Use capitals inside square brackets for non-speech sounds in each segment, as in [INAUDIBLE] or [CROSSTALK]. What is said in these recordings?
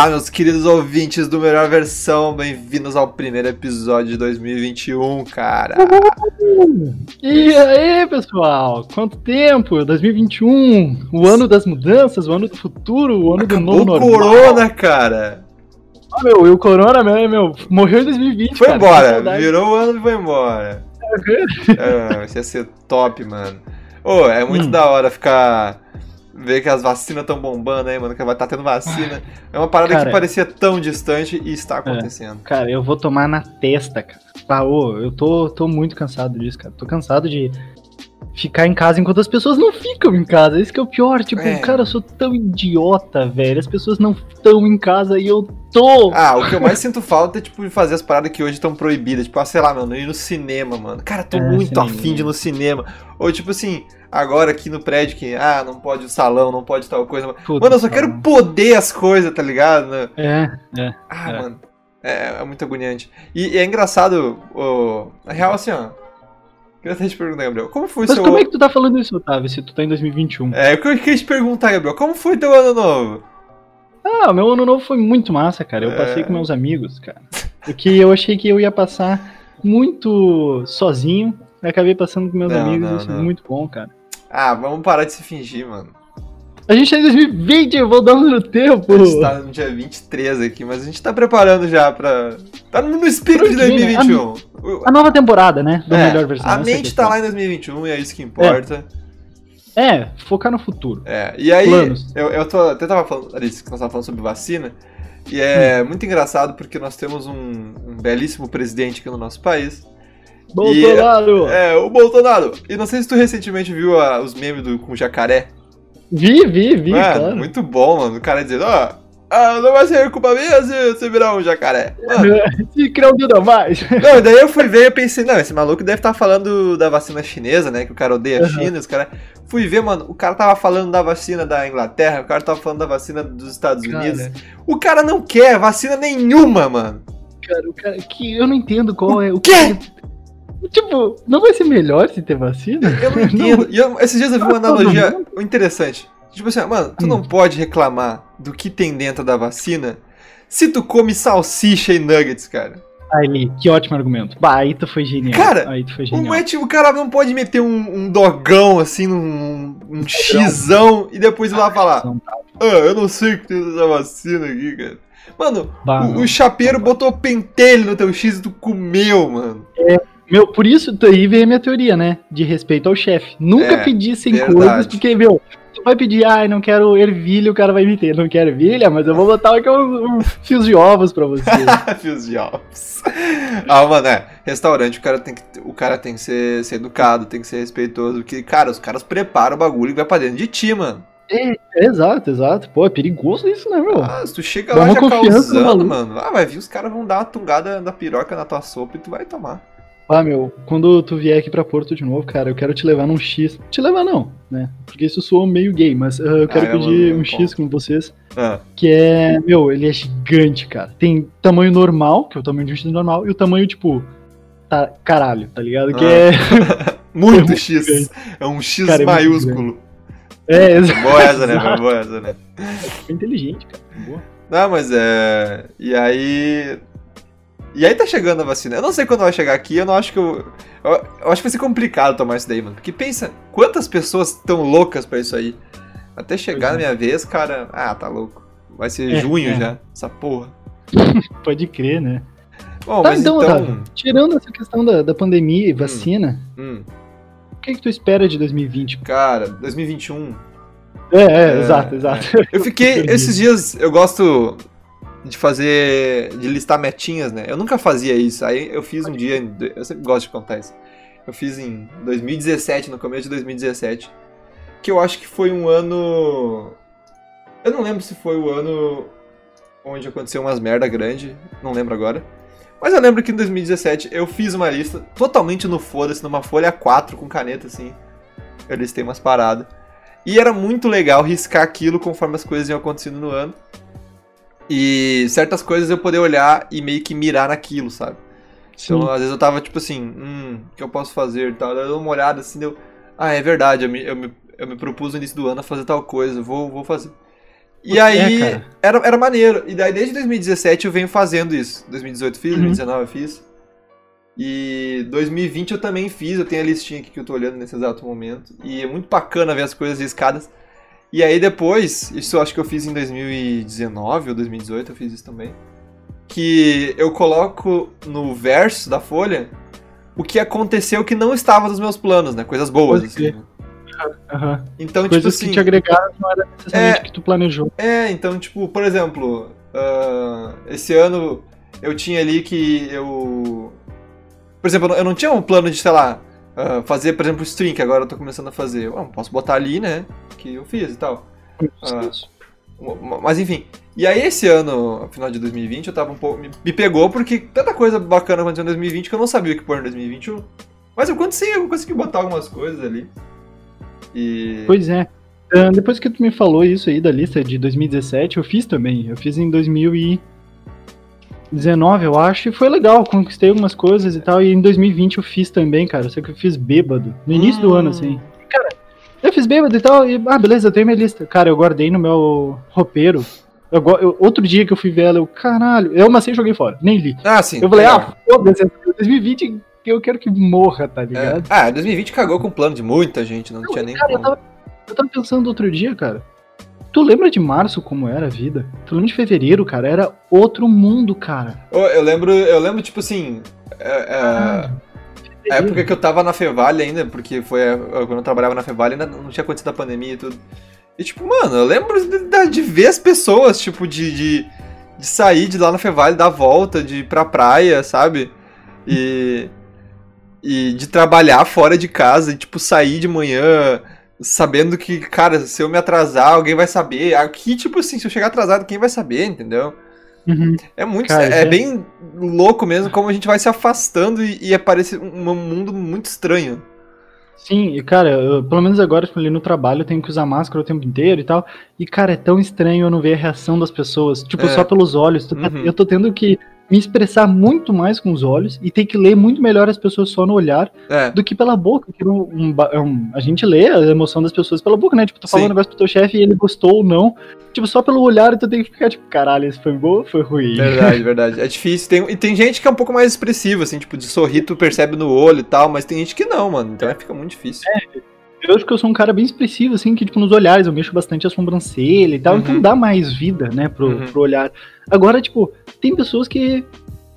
Olá, meus queridos ouvintes do Melhor Versão, bem-vindos ao primeiro episódio de 2021, cara. E aí, pessoal? Quanto tempo? 2021, o ano das mudanças, o ano do futuro, o ano Acabou do novo o normal. corona, cara. Ah, meu, e o corona, meu, meu, morreu em 2020, Foi cara, embora, virou o ano e foi embora. É, isso ia ser top, mano. Ô, é muito Hum. da hora ficar. Ver que as vacinas estão bombando aí, mano, que vai estar tendo vacina. [LAUGHS] É uma parada que Cara. parecia tão distante e está acontecendo. Cara, eu vou tomar na testa, cara. Ah, ô, eu tô, tô muito cansado disso, cara. Tô cansado de ficar em casa enquanto as pessoas não ficam em casa. Isso que é o pior. Tipo, É. cara, eu sou tão idiota, velho. As pessoas não estão em casa e eu tô. Ah, o que eu mais [LAUGHS] sinto falta é, tipo, de fazer as paradas que hoje estão proibidas. Tipo, ah, sei lá, mano, ir no cinema, mano. Cara, tô É, muito cinema. afim de ir no cinema. Ou, tipo assim, agora aqui no prédio que, ah, não pode o salão, não pode tal coisa. Mano, eu só cara. quero poder as coisas, tá ligado? né? É, é. Ah, É. mano. É, é muito agoniante. E, e é engraçado, o... na real, assim, ó. Queria até te perguntar, Gabriel. Como foi o Mas seu. como é que tu tá falando isso, Otávio, se tu tá em 2021? É, eu queria te perguntar, Gabriel. Como foi teu ano novo? Ah, meu ano novo foi muito massa, cara. Eu É. passei com meus amigos, cara. Porque eu achei que eu ia passar muito sozinho. Eu acabei passando com meus Não, amigos, não, isso não. é muito bom, cara. Ah, vamos parar de se fingir, mano. A gente tá em 2020, voltando no tempo. A gente tá no dia 23 aqui, mas a gente tá preparando já pra. Tá no espírito de Pro quê, né? 2021. O- A nova temporada, né? Da é, melhor versão. a é mente tá lá em 2021 e é isso que importa. É, focar no futuro. É, e aí, Planos. eu, eu tô, até tava falando, Alice, que nós tava falando sobre vacina, e Hum. é muito engraçado porque nós temos um, um belíssimo presidente aqui no nosso país. Bolsonaro! É, o Bolsonaro. E não sei se tu recentemente viu a- os memes do, com o jacaré. Vi, vi, vi, Mano, claro. muito bom, mano. O cara dizendo, ó, ah, não vai ser culpa minha se você virar um jacaré. Mano, [LAUGHS] Se criar um mais. [LAUGHS] Não, daí eu fui ver e eu pensei, não, esse maluco deve estar falando da vacina chinesa, né? Que o cara odeia a Uhum. China, os cara. Fui ver, mano, o cara tava falando da vacina da Inglaterra, o cara tava falando da vacina dos Estados Unidos. Cara, O cara não quer vacina nenhuma, mano. cara, o cara, que eu não entendo qual é o quê? Tipo, não vai ser melhor se ter vacina? Eu não [LAUGHS] entendo. E eu- esses dias eu vi uma analogia interessante. Tipo assim, mano, tu Hum. não pode reclamar do que tem dentro da vacina se tu come salsicha e nuggets, cara. Aí, que ótimo argumento. Bah, aí tu foi genial. Cara, aí tu foi genial. é, tipo, o cara não pode meter um, um dogão assim, num um xizão e depois ir lá falar. Não tá. Ah, eu não sei o que tem nessa vacina aqui, cara. Mano, Bah, o, o chapeiro botou pentelho no teu X e tu comeu, mano. Meu, por isso, aí veio a minha teoria, né? De respeito ao chefe. Nunca É, pedissem verdade. coisas, porque, meu, tu vai pedir, ai, não quero ervilha, o cara vai me ter. Não quero ervilha, mas eu vou botar aqui um, um fios de ovos pra você. [LAUGHS] Fios de ovos. Ah, mano, é. Restaurante, o cara tem que, o cara tem que ser, ser educado, tem que ser respeitoso. Porque, cara, os caras preparam o bagulho e vai pra dentro de ti, mano. é, exato, exato. Pô, é perigoso isso, né, meu? Ah, se tu chega Dá lá já causando, mano. Ah, vai vir os caras vão dar uma tungada da piroca na tua sopa e tu vai tomar. Ah, meu, quando tu vier aqui pra Porto de novo, cara, eu quero te levar num X. Te levar não, né? Porque isso soa meio gay, mas ah, eu quero é, pedir mano, um X com vocês. Ah. Que é, meu, ele é gigante, cara. Tem tamanho normal, que é o tamanho de um X normal, e o tamanho, tipo, tá, caralho, tá ligado? Que Ah. é. [LAUGHS] Muito [LAUGHS] É muito X. grande. É um X Cara, é maiúsculo. É, exato. boa essa, né? [LAUGHS] Boa essa, né? É inteligente, cara. Boa. Não, mas é. E aí. E aí tá chegando a vacina. Eu não sei quando vai chegar aqui, eu não acho que eu. Eu, eu acho que vai ser complicado tomar isso daí, mano. Porque pensa, quantas pessoas estão loucas pra isso aí? Até chegar na Pois minha vez, cara. Ah, tá louco. Vai ser É, junho é. já, essa porra. [LAUGHS] Pode crer, né? Bom, Tá, mas então, então. Otávio, tirando essa questão da, da pandemia e vacina, hum, o que, que tu espera de 2020? cara, 2021. É, é, É, exato, exato. Eu fiquei. [LAUGHS] Esses dias eu gosto de fazer. de listar metinhas, né? Eu nunca fazia isso. Aí eu fiz um dia. Eu sempre gosto de contar isso. Eu fiz em 2017, no começo de 2017. Que eu acho que foi um ano. Eu não lembro se foi o ano onde aconteceu umas merda grande. Não lembro agora. Mas eu lembro que em 2017 eu fiz uma lista totalmente no foda-se, numa folha 4 com caneta assim. Eu listei umas paradas. E era muito legal riscar aquilo conforme as coisas iam acontecendo no ano. E certas coisas eu poder olhar e meio que mirar naquilo, sabe? Então, Sim. às vezes eu tava tipo assim, hum, o que eu posso fazer e tal. Daí eu dou uma olhada assim, deu. Ah, é verdade, eu me, eu me, eu me propus no início do ano a fazer tal coisa, vou, vou fazer. E É, aí, cara. era, era maneiro. E daí desde 2017 eu venho fazendo isso. 2018 fiz, Uhum. 2019 eu fiz. E 2020 eu também fiz, eu tenho a listinha aqui que eu tô olhando nesse exato momento. E é muito bacana ver as coisas riscadas. E aí depois, isso eu acho que eu fiz em 2019 ou 2018, eu fiz isso também. Que eu coloco no verso da folha o que aconteceu que não estava nos meus planos, né? Coisas boas, assim. né? Aham. Então, Coisas tipo assim. que te agregaram não era necessariamente É. que tu planejou. É, então, tipo, por exemplo, ah, esse ano eu tinha ali que eu. Por exemplo, eu não tinha um plano de, sei lá, ah, fazer, por exemplo, stream, que agora eu tô começando a fazer. Eu ah, posso botar ali, né? Que eu fiz e tal. Ah. Mas enfim. E aí esse ano, final de 2020, eu tava um pouco. Me, me pegou porque tanta coisa bacana aconteceu em 2020 que eu não sabia o que pôr em 2021. Mas eu consegui, eu consegui botar algumas coisas ali. E. Pois é. Ah, depois que tu me falou isso aí da lista de 2017, eu fiz também. Eu fiz em 2019, eu acho, e foi legal. Conquistei algumas coisas e tal. E em 2020 eu fiz também, cara. Só que eu fiz bêbado. No início do Hum. ano, assim. Cara, eu fiz bêbado e tal. E, ah, beleza, eu tenho minha lista. Cara, eu guardei no meu roupeiro. Eu eu- outro dia que eu fui ver ela, eu, caralho, eu amassei e joguei fora, nem li. Ah, sim. Eu falei, legal. ah, foda-se, 2020 eu quero que morra, tá É. ligado? Ah, 2020 cagou com o plano de muita gente, não, tinha nem Cara, eu tava, eu tava pensando outro dia, cara. Tu lembra de março como era a vida? Tu lembra de fevereiro, cara? Era outro mundo, cara. Ô, Eu lembro, eu lembro, tipo assim. é, é, Ah, a época que eu tava na Fevale ainda, porque foi a- quando eu trabalhava na Fevale, ainda não tinha acontecido a pandemia e tudo. E tipo, mano, eu lembro de, de ver as pessoas, tipo, de, de, de sair de lá na Fevale, dar volta, de ir pra praia, sabe? E. E de trabalhar fora de casa, e tipo, sair de manhã sabendo que, cara, se eu me atrasar, alguém vai saber. Aqui, tipo assim, se eu chegar atrasado, quem vai saber, entendeu? Uhum. É muito. Cara, é, é- bem louco mesmo como a gente vai se afastando e, e aparece um, um mundo muito estranho. Sim, e cara, eu- pelo menos agora, tipo, ali no trabalho, eu tenho que usar máscara o tempo inteiro e tal. E, cara, é tão estranho eu não ver a reação das pessoas. Tipo, É. só pelos olhos. Uhum. Eu tô tendo que me expressar muito mais com os olhos e ter que ler muito melhor as pessoas só no olhar É. do que pela boca. Que um- um ba- um- a gente lê a emoção das pessoas pela boca, né? Tipo, tu falou Sim. um negócio pro teu chefe e ele gostou ou não. Tipo, só pelo olhar tu tem que ficar, tipo, caralho, isso foi bom ou foi ruim? Verdade, [LAUGHS] verdade. É difícil. Tem, e tem gente que é um pouco mais expressiva, assim, tipo, de sorrir, tu percebe no olho e tal, mas tem gente que não, mano. Então é, fica muito difícil. Eu acho que eu sou um cara bem expressivo, assim, que, tipo, nos olhares eu mexo bastante a sobrancelha e tal, Uhum. então dá mais vida, né, pro, Uhum. pro olhar. Agora, tipo, tem pessoas que.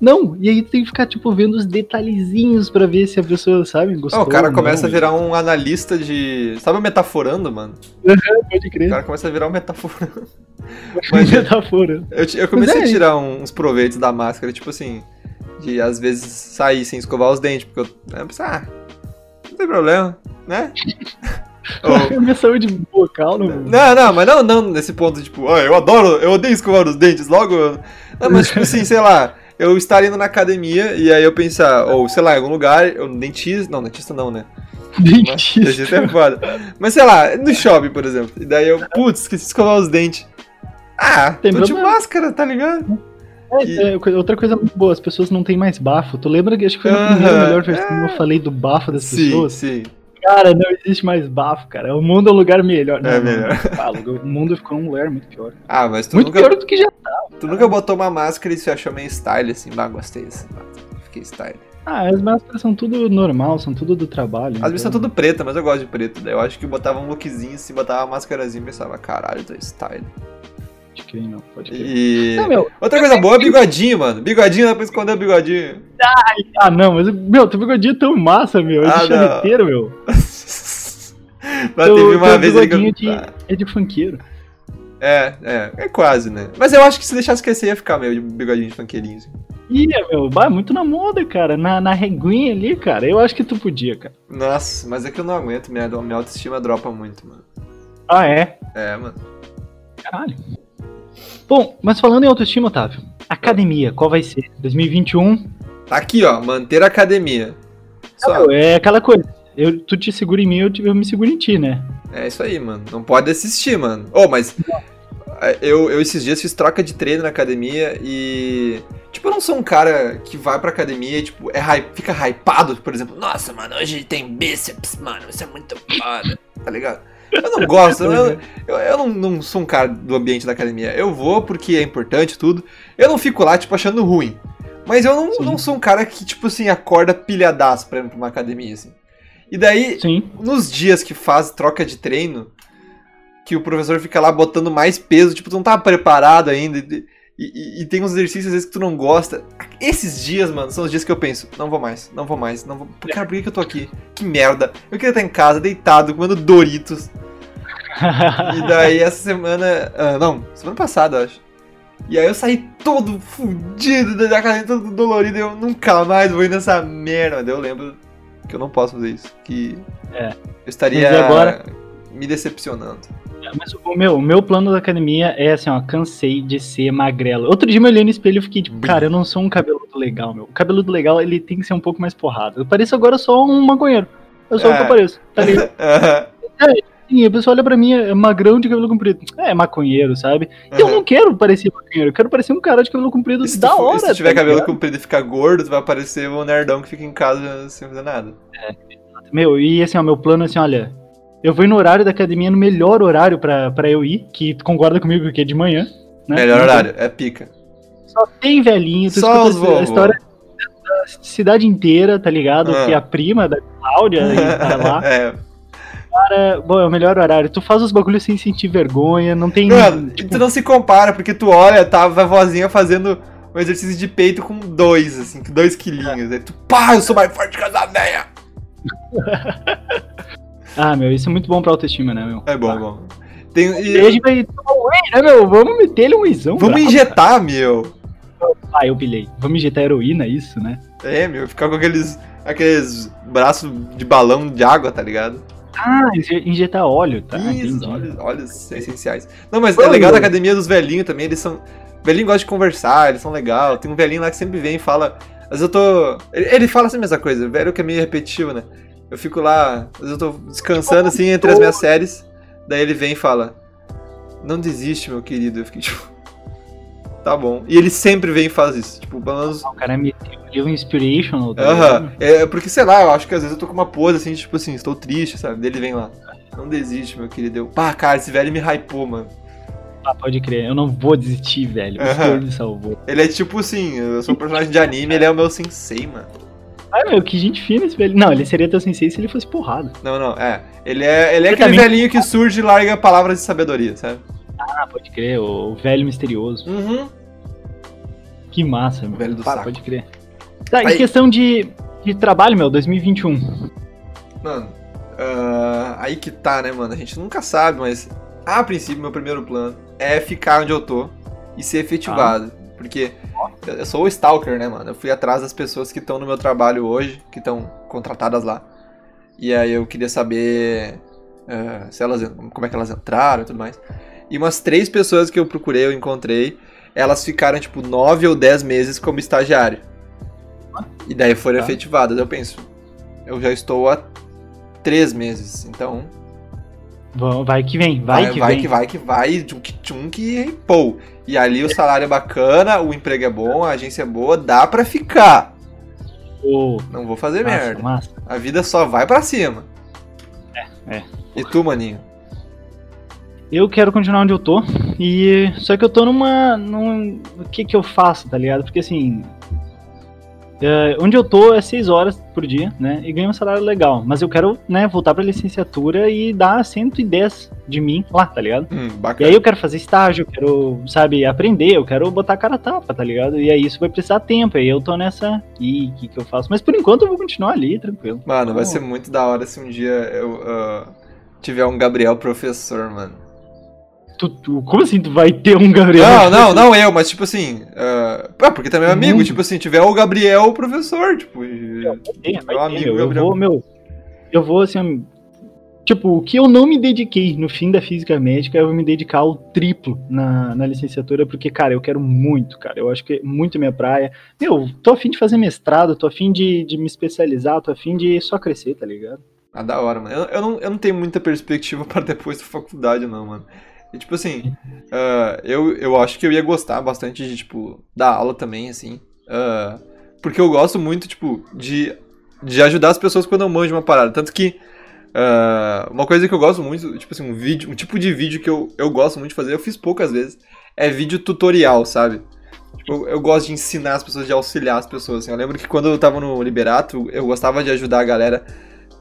Não, e aí tem que ficar, tipo, vendo os detalhezinhos pra ver se a pessoa, sabe, gostou. Ó, o cara começa não. a virar um analista de. Sabe o metaforando, mano? Pode O crer. cara começa a virar um metaforando. [LAUGHS] Mas- Metafora. Eu, eu comecei é a tirar uns proveitos da máscara, tipo assim, de às vezes sair sem escovar os dentes, porque eu, eu pensei, ah, não tem problema, né? [LAUGHS] Ou- Minha saúde vocal não. não, não, mas não, não nesse ponto, tipo, ah, eu adoro, eu odeio escovar os dentes, logo. eu- Não, mas tipo assim, sei lá, eu estar indo na academia e aí eu pensar, ou sei lá, em algum lugar, eu dentista, não, dentista não, né? Mas, Dentista. dentista é foda. Mas sei lá, no shopping, por exemplo, e daí eu, putz, esqueci de escovar os dentes. Ah, Tem tô de máscara, tá ligado? É, é, co- outra coisa muito boa, as pessoas não têm mais bafo. Tu lembra que acho que foi na primeira Aham, melhor versão que eu falei do bafo das Sim, pessoas? sim. Cara, não existe mais bafo, cara. O mundo é um lugar melhor. Não, É não, melhor. não. O mundo ficou um lugar muito pior. Ah, mas tu muito nunca, pior do que já. tu nunca botou uma máscara e se achou meio style, assim, bah, gostei máscara, fiquei style. Ah, as máscaras são tudo normal, são tudo do trabalho. As minhas são então- tudo preta, mas eu gosto de preto. Daí eu acho que botava um lookzinho assim, botava uma máscarazinha e pensava, caralho, tô style. Pode crer, não, pode crer. E. Não, meu, Outra coisa boa é bigodinho, mano. Bigodinho dá pra esconder o bigodinho. ah, não, mas, meu, teu bigodinho é tão massa, meu. É Ah, de charreteiro, meu. [LAUGHS] Mas Teu- teve uma teu vez aí que eu... bigodinho de- Ah, É de funkeiro. É, é, é quase, né? Mas eu acho que se deixasse crescer ia ficar meio de bigodinho de funkeirinho. Assim. Ia, meu, bah, muito na moda, cara. Na, na reguinha ali, cara. Eu acho que tu podia, cara. Nossa, mas é que eu não aguento, minha, minha autoestima dropa muito, mano. Ah, é? É, mano. Caralho. Bom, mas falando em autoestima, Otávio, academia, qual vai ser? 2021? Tá aqui, ó, manter a academia. É aquela coisa. Eu, tu te segura em mim, eu, te- eu me seguro em ti, né? É isso aí, mano. Não pode assistir, mano. Ô, mas. é, Eu, eu esses dias fiz troca de treino na academia e. Tipo, eu não sou um cara que vai pra academia e, tipo, é hype, fica hypado, por exemplo. Nossa, mano, hoje tem bíceps, mano. Isso é muito foda. Tá ligado? Eu não gosto, [LAUGHS] eu, eu, eu não, não sou um cara do ambiente da academia. Eu vou porque é importante tudo. Eu não fico lá, tipo, achando ruim. Mas eu não, não sou um cara que, tipo assim, acorda pilhadaço pra ir pra uma academia, assim. E daí, Sim. nos dias que faz troca de treino, que o professor fica lá botando mais peso, tipo, tu não tá preparado ainda. E, e- e tem uns exercícios às vezes que tu não gosta. Esses dias, mano, são os dias que eu penso, não vou mais, não vou mais, não vou. Cara, por que, que eu tô aqui? Que merda. Eu queria estar em casa, deitado, comendo Doritos. E daí essa semana. ah, não, semana passada, eu acho. E aí eu saí todo fudido da academia, todo dolorido. e Eu nunca mais vou ir nessa merda. Daí eu lembro que eu não posso fazer isso. Que É. eu estaria agora? me decepcionando. Mas o meu, o meu plano da academia é assim, ó, cansei de ser magrelo. Outro dia eu me olhei no espelho e fiquei tipo, cara, eu não sou um cabeludo legal, meu. O cabeludo legal, ele tem que ser um pouco mais porrado. Eu pareço agora só um maconheiro. Eu sou o que É. eu pareço, tá ligado? [LAUGHS] Sim, a pessoa olha pra mim, é magrão de cabelo comprido. É, maconheiro, sabe? E eu não quero parecer maconheiro, eu quero parecer um cara de cabelo comprido da tu, hora. se tu tiver tá cabelo ligado? comprido e ficar gordo, tu vai parecer o nerdão que fica em casa sem fazer nada. Meu, e assim, ó, meu plano é assim, olha, eu vou ir no horário da academia, no melhor horário pra, pra eu ir, que concorda comigo que é de manhã. Né? Melhor tem- horário, é pica. Só tem velhinho, tu Só escuta os a- história da cidade inteira, tá ligado? Ah. Que a prima da Cláudia [LAUGHS] tá lá. É. Cara, bom, é o melhor horário. Tu faz os bagulhos sem sentir vergonha, não tem. Mano, tipo, tu não se compara, porque tu olha, tava a vozinha fazendo um exercício de peito com dois, assim, com dois quilinhos. Aí tu, pá, eu sou mais forte que essa véia. [LAUGHS] Ah, meu, isso é muito bom pra autoestima, né, meu? É bom, é bom. Tem, E aí a né, meu? Vamos meter ele um wheyzão. vamos brabo. injetar, meu. Ah, eu pilhei. Vamos injetar heroína, isso, né? É, meu, ficar com aqueles, aqueles braços de balão de água, tá ligado? Ah, inje- injetar óleo, tá? Isso, entendi. óleos, óleos essenciais. Não, mas é legal da academia dos velhinhos também, eles são. Velhinho gosta de conversar, eles são legal. Tem um velhinho lá que sempre vem e fala. Vezes eu tô. Ele, fala sempre a mesma coisa, velho que é meio repetitivo, né? Eu fico lá, vezes eu tô descansando assim entre as minhas séries. Daí ele vem e fala: Não desiste, meu querido. Eu fiquei tipo. Tá bom. E ele sempre vem e faz isso. Tipo, pelo menos. Ah, O cara meteu ali um inspirational, tá Aham. ligado? É porque, sei lá, eu acho que às vezes eu tô com uma pose assim, tipo assim, estou triste, sabe? Daí ele vem lá. Não desiste, meu querido. Eu, pá, cara, esse velho me hypou, mano. Ah, pode crer, eu não vou desistir, velho. O Aham. senhor me salvou. Ele é tipo assim, eu sou um personagem de anime, ele é o meu sensei, mano. Ah, meu, que gente fina esse velho. Não, ele seria teu sensei se ele fosse porrado. Não, não, é. Ele é, ele é Ele aquele também- velhinho que surge e larga palavras de sabedoria, sabe? Ah, pode crer, o velho misterioso. Uhum. Que massa, meu. O velho do Pá, saco. Pode crer. Tá, Aí- em questão de, de trabalho, meu, 2021. Mano, ah, aí que tá, né, mano? A gente nunca sabe, mas a princípio, meu primeiro plano é ficar onde eu tô e ser efetivado. Porque eu sou o stalker, né, mano? Eu fui atrás das pessoas que estão no meu trabalho hoje, que estão contratadas lá. E aí eu queria saber ah, se elas, como é que elas entraram e tudo mais. E umas três pessoas que eu procurei, eu encontrei, elas ficaram, tipo, nove ou dez meses como estagiário. E daí foram Tá. efetivadas. Eu penso, eu já estou há três meses, então Vai que vem, vai, que vai vem. que vai que vai, tchum que tchum que pô. E ali o salário é bacana, o emprego é bom, a agência é boa, dá pra ficar. Ô, Não vou fazer massa, merda. massa. A vida só vai pra cima. É, é. E tu, maninho? Eu quero continuar onde eu tô. E só que eu tô numa. Num, o que que eu faço, tá ligado? Porque assim. é, onde eu tô é 6 horas por dia, né? E ganho um salário legal. Mas eu quero, né, voltar pra licenciatura e dar 110 de mim lá, tá ligado? Hum, E aí eu quero fazer estágio, eu quero, sabe, aprender, eu quero botar a cara a tapa, tá ligado? E aí isso vai precisar tempo, aí eu tô nessa. Ih, o que que eu faço? Mas por enquanto eu vou continuar ali, tranquilo. Mano, vai Então, ser muito da hora se um dia eu ah, tiver um Gabriel professor, mano. Tu- tu- como assim tu vai ter um Gabriel? Não, não, [LAUGHS] não eu, mas tipo assim. ah, porque também é amigo, Mundo. tipo assim, tiver o Gabriel professor, tipo. e- ter, vai Meu amigo. Eu Gabriel. vou, meu. Eu vou assim. Tipo, o que eu não me dediquei no fim da física médica, eu vou me dedicar ao triplo na, na licenciatura, porque, cara, eu quero muito, cara. Eu acho que é muito minha praia. Meu, tô afim de fazer mestrado, tô afim de, de me especializar, tô afim de só crescer, tá ligado? Ah, da hora, mano. Eu, eu, não, eu não tenho muita perspectiva [LAUGHS] pra depois da faculdade, não, mano. E, tipo assim, ah, eu, eu acho que eu ia gostar bastante de, tipo, dar aula também, assim. ah, porque eu gosto muito, tipo, de, de ajudar as pessoas quando eu manjo uma parada. Tanto que Uh, uma coisa que eu gosto muito, tipo assim, um vídeo, um tipo de vídeo que eu, eu gosto muito de fazer, eu fiz poucas vezes, é vídeo tutorial, sabe? Tipo, eu, eu gosto de ensinar as pessoas, de auxiliar as pessoas. Assim. Eu lembro que quando eu tava no Liberato, eu gostava de ajudar a galera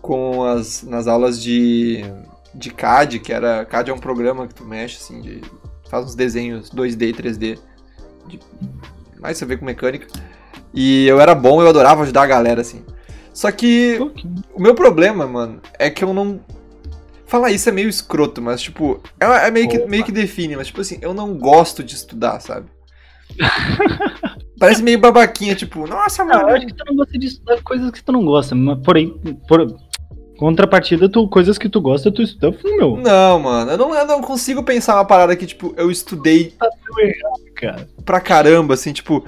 com as nas aulas de, de CAD, que era. CAD é um programa que tu mexe, assim, de. faz uns desenhos 2D e 3D. De, mais você vê com mecânica. E eu era bom, eu adorava ajudar a galera, assim. Só que o meu problema, mano, é que eu não. Falar isso é meio escroto, mas, tipo, é, é meio, que, meio que define, mas, tipo assim, eu não gosto de estudar, sabe? [LAUGHS] Parece meio babaquinha, tipo, nossa, mano. Eu acho que tu não gosta de estudar coisas que tu não gosta, mas porém, por contrapartida, tu, coisas que tu gosta, tu estuda, meu. Não, mano, eu não, eu não consigo pensar uma parada que, tipo, eu estudei. Tá errado, cara. Pra caramba, assim, tipo.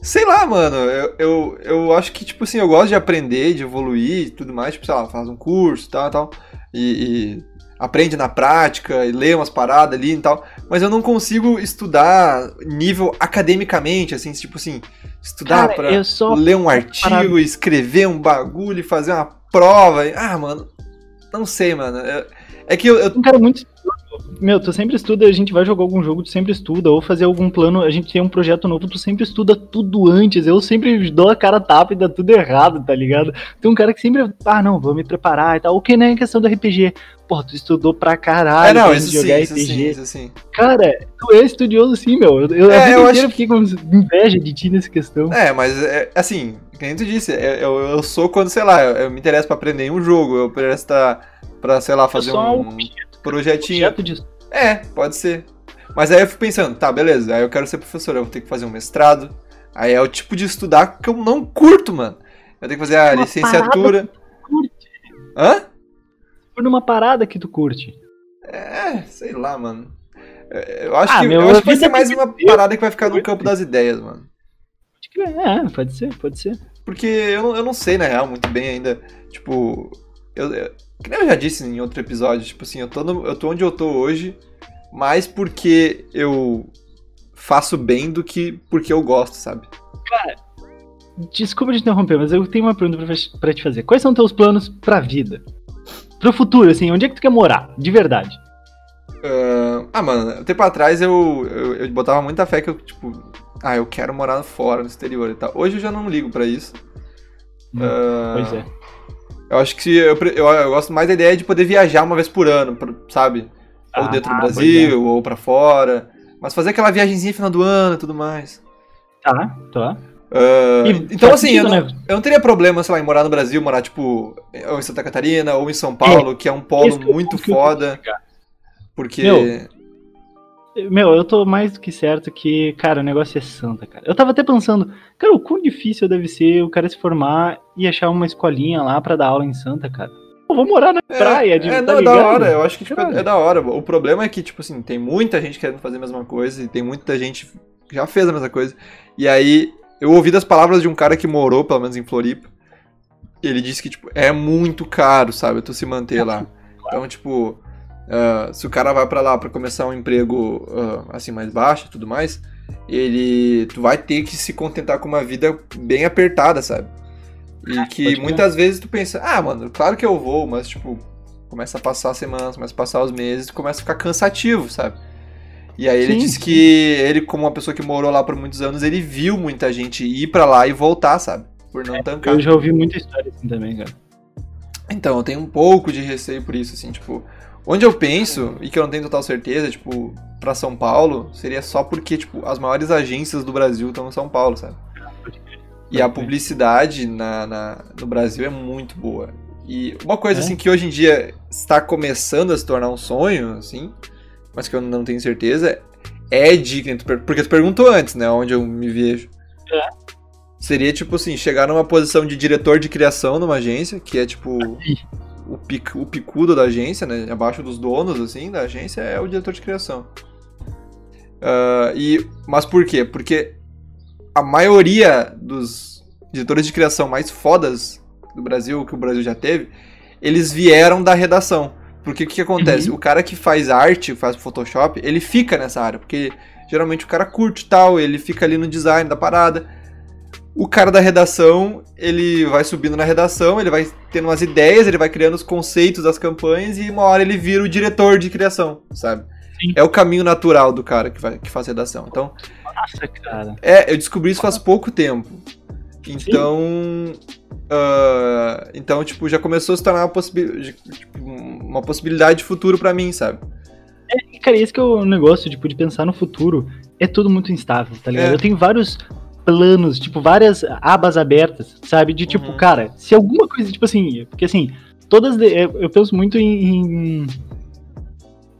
Sei lá, mano, eu, eu, eu acho que, tipo assim, eu gosto de aprender, de evoluir e tudo mais, tipo, sei lá, faz um curso e tal, tal, e, e aprende na prática e lê umas paradas ali e tal, mas eu não consigo estudar nível academicamente, assim, tipo assim, estudar Cara, pra ler um artigo, parado. escrever um bagulho e fazer uma prova. Ah, mano, não sei, mano. É, é que eu, eu... Um cara muito meu, tu sempre estuda, a gente vai jogar algum jogo, tu sempre estuda, ou fazer algum plano, a gente tem um projeto novo, tu sempre estuda tudo antes. Eu sempre dou a cara tapa e dá tudo errado, tá ligado? Tem um cara que sempre, ah, não, vou me preparar e tal. O que nem é questão do RPG. Pô, tu estudou pra caralho é, não, isso jogar sim, RPG. Isso sim, isso sim. Cara, tu é estudioso sim, meu. Eu, é, a vida eu inteira acho... fiquei com inveja de ti nessa questão. É, mas é, assim, como tu disse, eu, eu, eu, sou quando, sei lá, eu, eu me interesso pra aprender um jogo, eu interesso pra, pra sei lá, fazer um, um projetinho. Projeto de é, pode ser. Mas aí eu fico pensando, tá, beleza, aí eu quero ser professor, eu vou ter que fazer um mestrado. Aí é o tipo de estudar que eu não curto, mano. Eu tenho que fazer a uma licenciatura. Curte. Hã? Por numa parada que tu curte. É, sei lá, mano. É, eu acho ah, que, meu, eu acho que vai ser mais uma parada que vai ficar no campo das ideias, mano. É, pode ser, pode ser. Porque eu, eu não sei, na real, muito bem ainda. Tipo, eu, que nem eu já disse em outro episódio, tipo assim, eu tô, no, eu tô onde eu tô hoje, mais porque eu faço bem do que porque eu gosto, sabe? Cara, desculpa te interromper, mas eu tenho uma pergunta pra, pra te fazer. Quais são teus planos pra vida? Pro futuro, assim, onde é que tu quer morar, de verdade? Uh, ah, mano, um tempo atrás eu, eu, eu, botava muita fé que eu, tipo, ah, eu quero morar fora, no exterior e tal. Hoje eu já não ligo para isso. Hum, uh, pois é. Eu acho que eu, eu, eu, gosto mais da ideia de poder viajar uma vez por ano, sabe? Ou ah, dentro do Brasil, é. ou para fora. Mas fazer aquela viagemzinha final do ano e tudo mais. Tá, tá. Uh, então, assim, sentido, eu, não, né? eu não teria problema, sei lá, em morar no Brasil, morar, tipo, ou em Santa Catarina, ou em São Paulo, é, que é um polo muito foda. Porque. Meu, meu, eu tô mais do que certo que, cara, o negócio é santa, cara. Eu tava até pensando, cara, o quão difícil deve ser o cara se formar e achar uma escolinha lá pra dar aula em Santa, cara. Eu vou morar na é, praia, de, é, tá não, é da hora, eu acho que tipo, é da hora. O problema é que, tipo assim, tem muita gente querendo fazer a mesma coisa e tem muita gente que já fez a mesma coisa. E aí, eu ouvi das palavras de um cara que morou, pelo menos em Floripa, ele disse que, tipo, é muito caro, sabe, tu se manter lá. [LAUGHS] Então, tipo, Uh, se o cara vai para lá para começar um emprego uh, assim mais baixo e tudo mais, ele tu vai ter que se contentar com uma vida bem apertada, sabe? E ah, que muitas vezes tu pensa, ah, mano, claro que eu vou, mas tipo, começa a passar as semanas, começa a passar os meses, começa a ficar cansativo, sabe? E aí ele sim, disse sim. que ele, como uma pessoa que morou lá por muitos anos, ele viu muita gente ir para lá e voltar, sabe? Por não é, tancar. Eu já ouvi muita história assim também, cara. Então, eu tenho um pouco de receio por isso, assim, tipo, Onde eu penso, e que eu não tenho total certeza, tipo, para São Paulo, seria só porque, tipo, as maiores agências do Brasil estão em São Paulo, sabe? E a publicidade na, na, no Brasil é muito boa. E uma coisa, é? assim, que hoje em dia está começando a se tornar um sonho, assim, mas que eu não tenho certeza, é de. Porque tu perguntou antes, né? Onde eu me vejo. É. Seria, tipo assim, chegar numa posição de diretor de criação numa agência, que é, tipo o, pic, o picudo da agência, né? Abaixo dos donos, assim, da agência, é o diretor de criação. Uh, e, mas por quê? Porque a maioria dos diretores de criação mais fodas do Brasil, que o Brasil já teve, eles vieram da redação. Porque o que, que acontece? Uhum. O cara que faz arte, faz Photoshop, ele fica nessa área. Porque geralmente o cara curte tal, ele fica ali no design da parada. O cara da redação, ele vai subindo na redação, ele vai tendo umas ideias, ele vai criando os conceitos das campanhas e uma hora ele vira o diretor de criação, sabe? Sim. É o caminho natural do cara que, vai, que faz redação. Então, Nossa, cara. é, eu descobri isso faz pouco tempo. Então, ah, então tipo, já começou a se tornar uma, possibi tipo, uma possibilidade de futuro pra mim, sabe? E, cara, esse que é o negócio, tipo, de pensar no futuro. É tudo muito instável, tá ligado? É. Eu tenho vários planos, tipo, várias abas abertas, sabe? De tipo, Uhum. cara, se alguma coisa, tipo assim, porque assim, todas. de- eu penso muito em, em.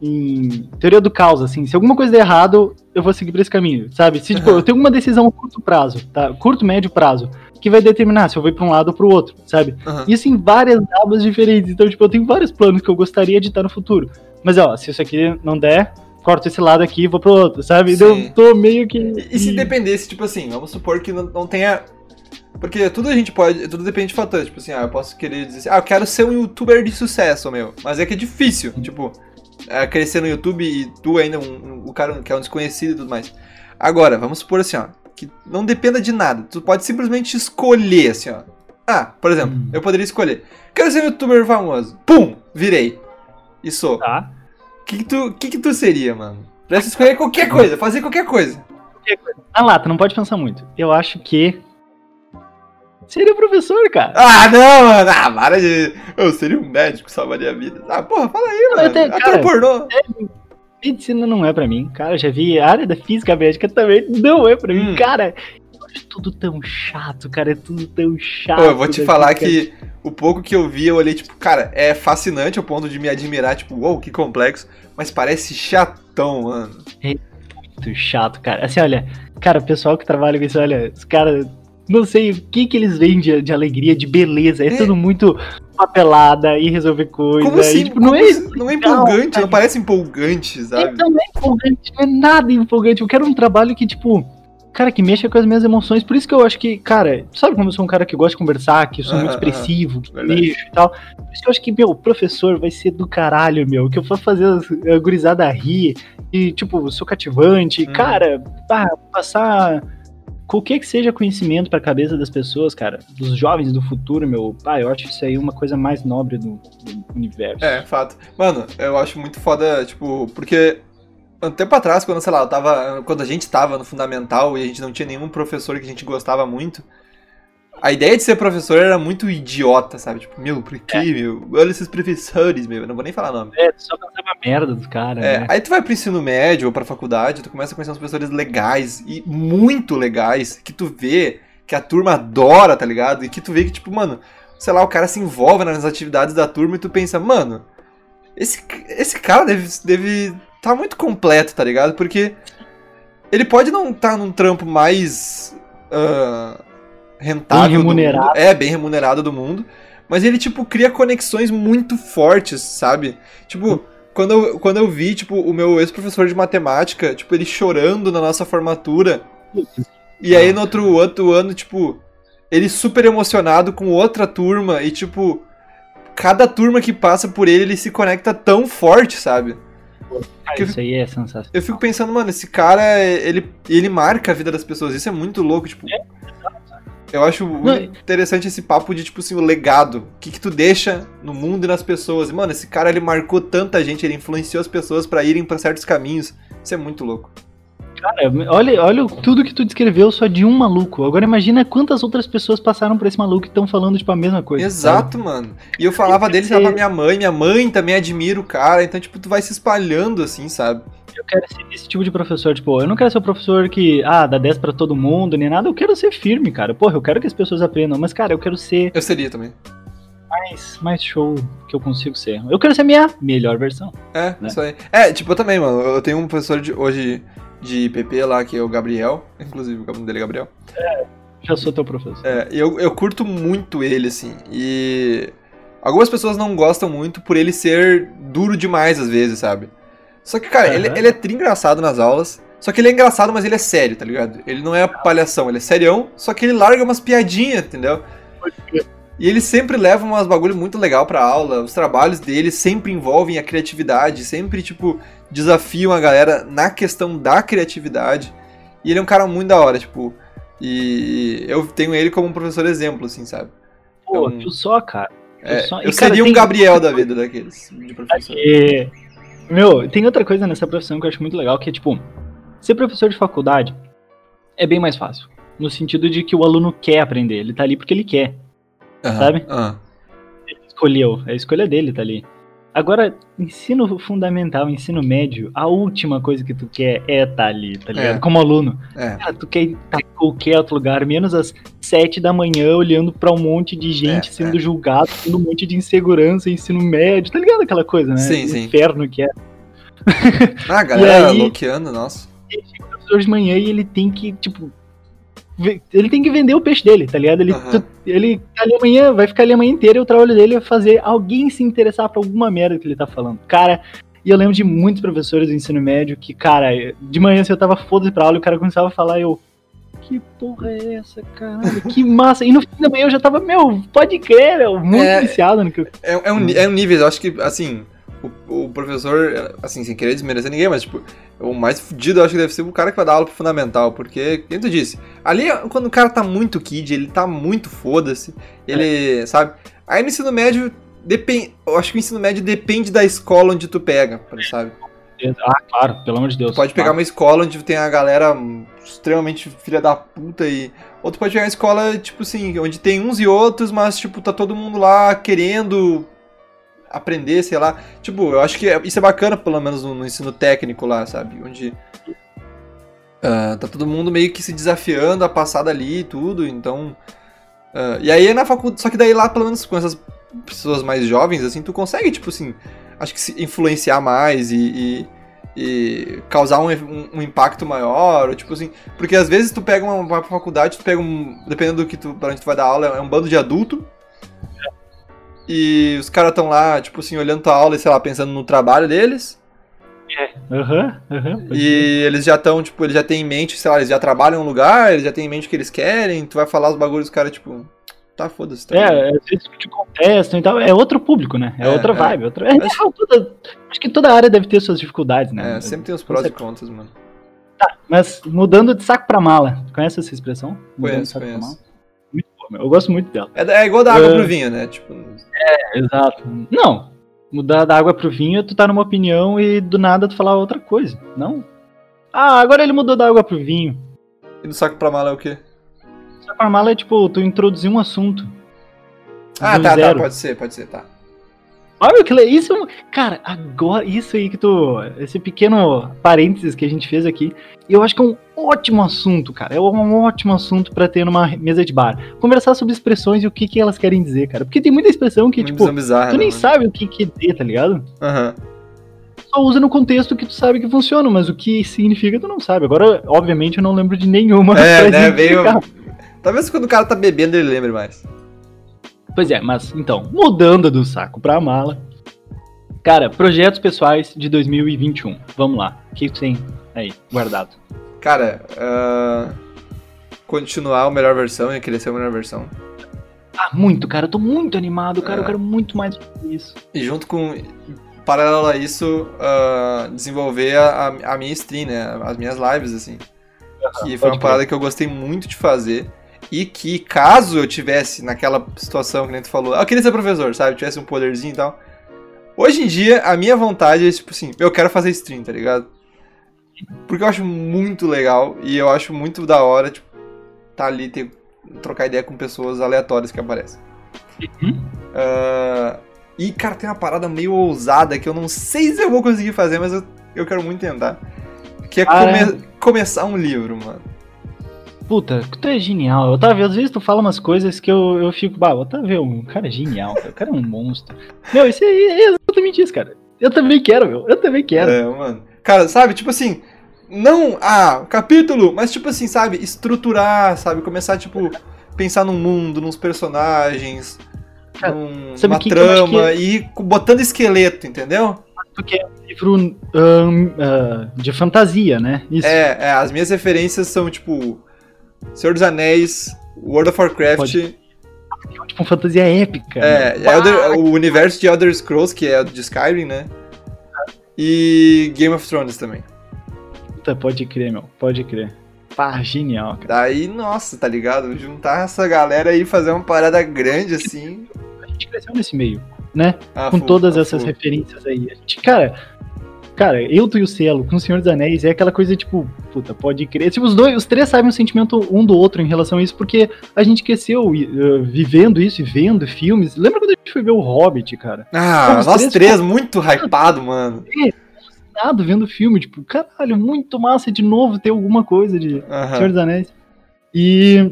em teoria do caos, assim. Se alguma coisa der errado, eu vou seguir por esse caminho, sabe? Se, tipo, Uhum. eu tenho uma decisão a curto prazo, tá? Curto, médio prazo, que vai determinar se eu vou pra um lado ou pro outro, sabe? Aham. Isso em várias abas diferentes. Então, tipo, eu tenho vários planos que eu gostaria de estar no futuro. Mas, ó, se isso aqui não der, corto esse lado aqui e vou pro outro, sabe? Então, Sim. Eu tô meio que. E, e se dependesse, tipo assim, vamos supor que não, não tenha. Porque tudo a gente pode. Tudo depende de fatores. Tipo assim, ah, eu posso querer dizer assim, ah, eu quero ser um youtuber de sucesso, meu. Mas é que é difícil, tipo, é, crescer no YouTube e tu ainda, um, um- o cara que é um desconhecido e tudo mais. Agora, vamos supor assim, ó, que não dependa de nada. Tu pode simplesmente escolher, assim, ó. Ah, por exemplo, Hum. eu poderia escolher. Quero ser um youtuber famoso. Pum! Virei. E sou. Tá. O que, que, tu, que, que tu seria, mano? Pudesse escolher qualquer coisa, fazer qualquer coisa. Ah lá, tu não pode pensar muito. Eu acho que. Seria professor, cara. Ah, não, mano. Ah, para de. Eu seria um médico, salvaria vidas. Ah, porra, fala aí, Não, mano. até, Ator cara, pornô. Medicina não é pra mim. Cara, eu já vi a área da física médica também não é pra Hum. mim. Cara, tudo tão chato, cara. É tudo tão chato. Pô, eu vou te né, falar que o pouco que eu vi, eu olhei, tipo, cara, é fascinante ao ponto de me admirar, tipo, uou, que complexo. Mas parece chatão, mano. muito chato, cara. Assim, olha, cara, o pessoal que trabalha com isso, olha, os caras. Não sei o que que eles veem de, de alegria, de beleza. É, É. tudo muito papelada e resolver coisa. Como assim? E, tipo, Como não é não é empolgante, cara. não parece empolgante, sabe? Não é empolgante, não é nada empolgante. Eu quero um trabalho que, tipo, cara, que mexa com as minhas emoções. Por isso que eu acho que, cara, sabe como eu sou um cara que gosta de conversar, que eu sou Aham, muito expressivo, que mexo e tal. Por isso que eu acho que, meu, professor vai ser do caralho, meu. Que eu vou fazer a gurizada rir e, tipo, sou cativante. Uhum. Cara, ah, passar qualquer que seja conhecimento pra cabeça das pessoas, cara, dos jovens do futuro, meu. Pai, eu acho isso aí uma coisa mais nobre do, do universo. É, fato. Mano, eu acho muito foda, tipo, porque um tempo atrás, quando, sei lá, eu tava. Quando a gente tava no fundamental e a gente não tinha nenhum professor que a gente gostava muito, a ideia de ser professor era muito idiota, sabe? Tipo, meu, por quê, meu? Olha esses professores, meu. Eu não vou nem falar nome. É, só pensava merda dos caras, É, né? aí tu vai pro ensino médio ou pra faculdade, tu começa a conhecer uns professores legais e muito legais, que tu vê que a turma adora, tá ligado? E que tu vê que, tipo, mano, sei lá, o cara se envolve nas atividades da turma e tu pensa, mano, esse, esse cara deve, deve tá muito completo, tá ligado? Porque ele pode não estar tá num trampo mais ah, rentável. Bem remunerado. É, bem remunerado do mundo. Mas ele, tipo, cria conexões muito fortes, sabe? Tipo, quando eu, quando eu vi, tipo, o meu ex-professor de matemática, tipo, ele chorando na nossa formatura. E aí no outro, outro ano, tipo, ele super emocionado com outra turma e, tipo, cada turma que passa por ele, ele se conecta tão forte, sabe? Eu isso aí é sensacional. Eu fico pensando, mano, esse cara, ele, ele marca a vida das pessoas. Isso é muito louco, tipo. Eu acho Não, interessante esse papo de, tipo assim, o legado. O que, que tu deixa no mundo e nas pessoas. Mano, esse cara, ele marcou tanta gente, ele influenciou as pessoas pra irem pra certos caminhos. Isso é muito louco. Cara, olha, olha tudo que tu descreveu só de um maluco. Agora imagina quantas outras pessoas passaram por esse maluco e estão falando, tipo, a mesma coisa. sabe? Exato, mano. E eu falava dele, lá, pra minha mãe. Minha mãe também admira o cara. Então, tipo, tu vai se espalhando assim, sabe? Eu quero ser esse tipo de professor, tipo, eu não quero ser o professor que, ah, dá 10 pra todo mundo, nem nada. Eu quero ser firme, cara. Porra, eu quero que as pessoas aprendam, mas, cara, eu quero ser Eu seria também. mais, mais show que eu consigo ser. Eu quero ser minha melhor versão. É, Né? isso aí. É, tipo, eu também, mano. Eu tenho um professor de, hoje de PP lá, que é o Gabriel. Inclusive, o nome dele é Gabriel. Já sou teu professor. É, eu, eu curto muito ele, assim. E algumas pessoas não gostam muito por ele ser duro demais, às vezes, sabe? Só que, cara, ele, Aham. ele é tri engraçado nas aulas. Só que ele é engraçado, mas ele é sério, tá ligado? Ele não é palhação, ele é serião, só que ele larga umas piadinhas, entendeu? E ele sempre leva umas bagulho muito legal pra aula. Os trabalhos dele sempre envolvem a criatividade, sempre, tipo, desafiam a galera na questão da criatividade. E ele é um cara muito da hora, tipo. E eu tenho ele como um professor exemplo, assim, sabe? Pô, Então, tu só, cara. Tu É, só- eu e, cara, seria um Gabriel da vida daqueles, de professor. É, meu, tem outra coisa nessa profissão que eu acho muito legal, que é tipo, ser professor de faculdade é bem mais fácil. No sentido de que o aluno quer aprender, ele tá ali porque ele quer. Sabe? aham. Escolheu, é a escolha dele, tá ali. Agora, ensino fundamental, ensino médio, a última coisa que tu quer é tá ali, tá ligado? É. Como aluno. É, Cara, tu quer estar em qualquer outro lugar, menos às sete da manhã, olhando pra um monte de gente É, sendo julgado, tendo um monte de insegurança, ensino médio, tá ligado aquela coisa, né? Sim, sim. Inferno que é. Ah, [LAUGHS] galera aí- loqueando, nossa. o professor de manhã e ele tem que, tipo. Ele tem que vender o peixe dele, tá ligado? Ele, Aham. tu- ele tá ali amanhã, vai ficar ali a manhã inteira e o trabalho dele é fazer alguém se interessar pra alguma merda que ele tá falando. Cara, e eu lembro de muitos professores do ensino médio que, cara, de manhã se eu tava foda pra aula e o cara começava a falar e eu. Que porra é essa, caralho? Que [LAUGHS] massa! E no fim da manhã eu já tava, meu, pode crer, meu, muito É. viciado no que eu. É, é, um, é um nível, eu acho que, assim, o, o professor, assim, sem querer desmerecer ninguém, mas, tipo, o mais fudido eu acho que deve ser o cara que vai dar aula pro fundamental, porque, como tu disse, ali, quando o cara tá muito kid, ele tá muito foda-se, ele, sabe? Aí no ensino médio, depende, eu acho que o ensino médio depende da escola onde tu pega, sabe? Ah, claro, pelo amor de Deus. Tu pode pegar claro. uma escola onde tem a galera extremamente filha da puta e. Ou tu pode pegar uma escola, tipo assim, onde tem uns e outros, mas, tipo, tá todo mundo lá querendo aprender, sei lá. Tipo, eu acho que é- isso é bacana, pelo menos no, no ensino técnico lá, sabe? Onde. ah, tá todo mundo meio que se desafiando a passar dali e tudo, então. ah, e aí na faculdade. Só que daí lá, pelo menos com essas pessoas mais jovens, assim, tu consegue, tipo assim, acho que se influenciar mais e, e- e causar um, um- um impacto maior, ou tipo assim, porque às vezes tu pega uma, pra faculdade, tu pega um, dependendo do que tu, pra onde tu vai dar aula, é um bando de adulto, e os caras tão lá, tipo assim, olhando tua aula e, sei lá, pensando no trabalho deles, Aham, aham. pode e eles já estão, tipo, eles já têm em mente, sei lá, eles já trabalham em um lugar, eles já têm em mente o que eles querem, tu vai falar os bagulhos, os caras, tipo, tá, foda-se. Tá É, às vezes te contestam e tal. É outro público, né? É, É, outra é. vibe. Outra... É, Mas- real, toda- Acho que toda área deve ter suas dificuldades, né? É, sempre tem os prós e contras, mano. Mas mudando de saco pra mala. Conhece essa expressão? Mudando Conheço, de saco pra conheço. Muito boa, meu. Eu gosto muito dela. É, é igual da água É. pro vinho, né? Tipo, Exato. Não. Mudar da água pro vinho, tu tá numa opinião e do nada tu falar outra coisa. Não. Ah, agora ele mudou da água pro vinho. e do saco pra mala é o quê? Saco pra mala é tipo, tu introduzir um assunto. Ah, do tá, tá, zero. pode ser, pode ser, tá. Olha que isso, é cara, agora isso aí que tu, esse pequeno parênteses que a gente fez aqui, eu acho que é um ótimo assunto, cara. É um ótimo assunto pra ter numa mesa de bar. Conversar sobre expressões e o que que elas querem dizer, cara. Porque tem muita expressão que Uma tipo, bizarra, tu nem né, sabe o que quer dizer, tá ligado? Aham. Só usa no contexto que tu sabe que funciona, mas o que significa tu não sabe. Agora, obviamente, eu não lembro de nenhuma. [LAUGHS] É, né, veio... Talvez quando o cara tá bebendo ele lembre mais. Pois é, mas então, mudando do saco pra mala. Cara, projetos pessoais de 2021. Vamos lá. O que tu tem aí guardado? Cara, ah, continuar a melhor versão e querer ser a melhor versão. Ah, muito, cara. Eu tô muito animado, cara. É. Eu quero muito mais isso. E junto com, paralelo a isso, ah, desenvolver a, a- minha stream, né? As minhas lives, assim. Que foi uma parada que eu gostei muito de fazer. E que, caso eu tivesse naquela situação que nem tu falou, eu queria ser professor, sabe? Tivesse um poderzinho e tal. Hoje em dia, a minha vontade é, tipo assim, eu quero fazer stream, tá ligado? Porque eu acho muito legal e eu acho muito da hora, tipo, tá ali, ter, trocar ideia com pessoas aleatórias que aparecem. Uhum. Ah, e, cara, tem uma parada meio ousada que eu não sei se eu vou conseguir fazer, mas eu, eu quero muito tentar. Que é Cara. come- começar um livro, mano. Puta, tu é genial. Eu tava, às vezes tu fala umas coisas que eu, eu fico, bah, o Otávio é um cara genial, cara. O cara é um monstro. Meu, isso aí é exatamente isso, cara. Eu também quero, meu. Eu também quero. É, mano. Cara, sabe, tipo assim, não, ah, capítulo, mas tipo assim, sabe, estruturar, sabe, começar, tipo, pensar num mundo, nos personagens, Cara, numa o que trama, e botando esqueleto, entendeu? Porque é um livro ahn, ah, de fantasia, né? Isso. É, é, as minhas referências são, tipo, Senhor dos Anéis, World of Warcraft, Pode- Tipo, fantasia épica. é, né? Elder- o universo de Elder Scrolls, que é o de Skyrim, né? E Game of Thrones também. Puta, pode crer, meu. Pode crer. Pá, genial, cara. Daí, nossa, tá ligado? Juntar essa galera aí e fazer uma parada grande assim. A gente cresceu nesse meio, né? Ah, com todas ah, essas referências aí. A gente, cara, cara, eu, e o Cielo, com o Senhor dos Anéis, é aquela coisa tipo, puta, pode crer. Tipo, os dois, os três sabem o sentimento um do outro em relação a isso, porque a gente cresceu uh, vivendo isso e vendo filmes. Lembra quando a gente foi ver o Hobbit, cara? Ah, nós três três, muito hypado, mano. Nada vendo filme, tipo, caralho, muito massa de novo ter alguma coisa de Aham. Senhor dos Anéis. E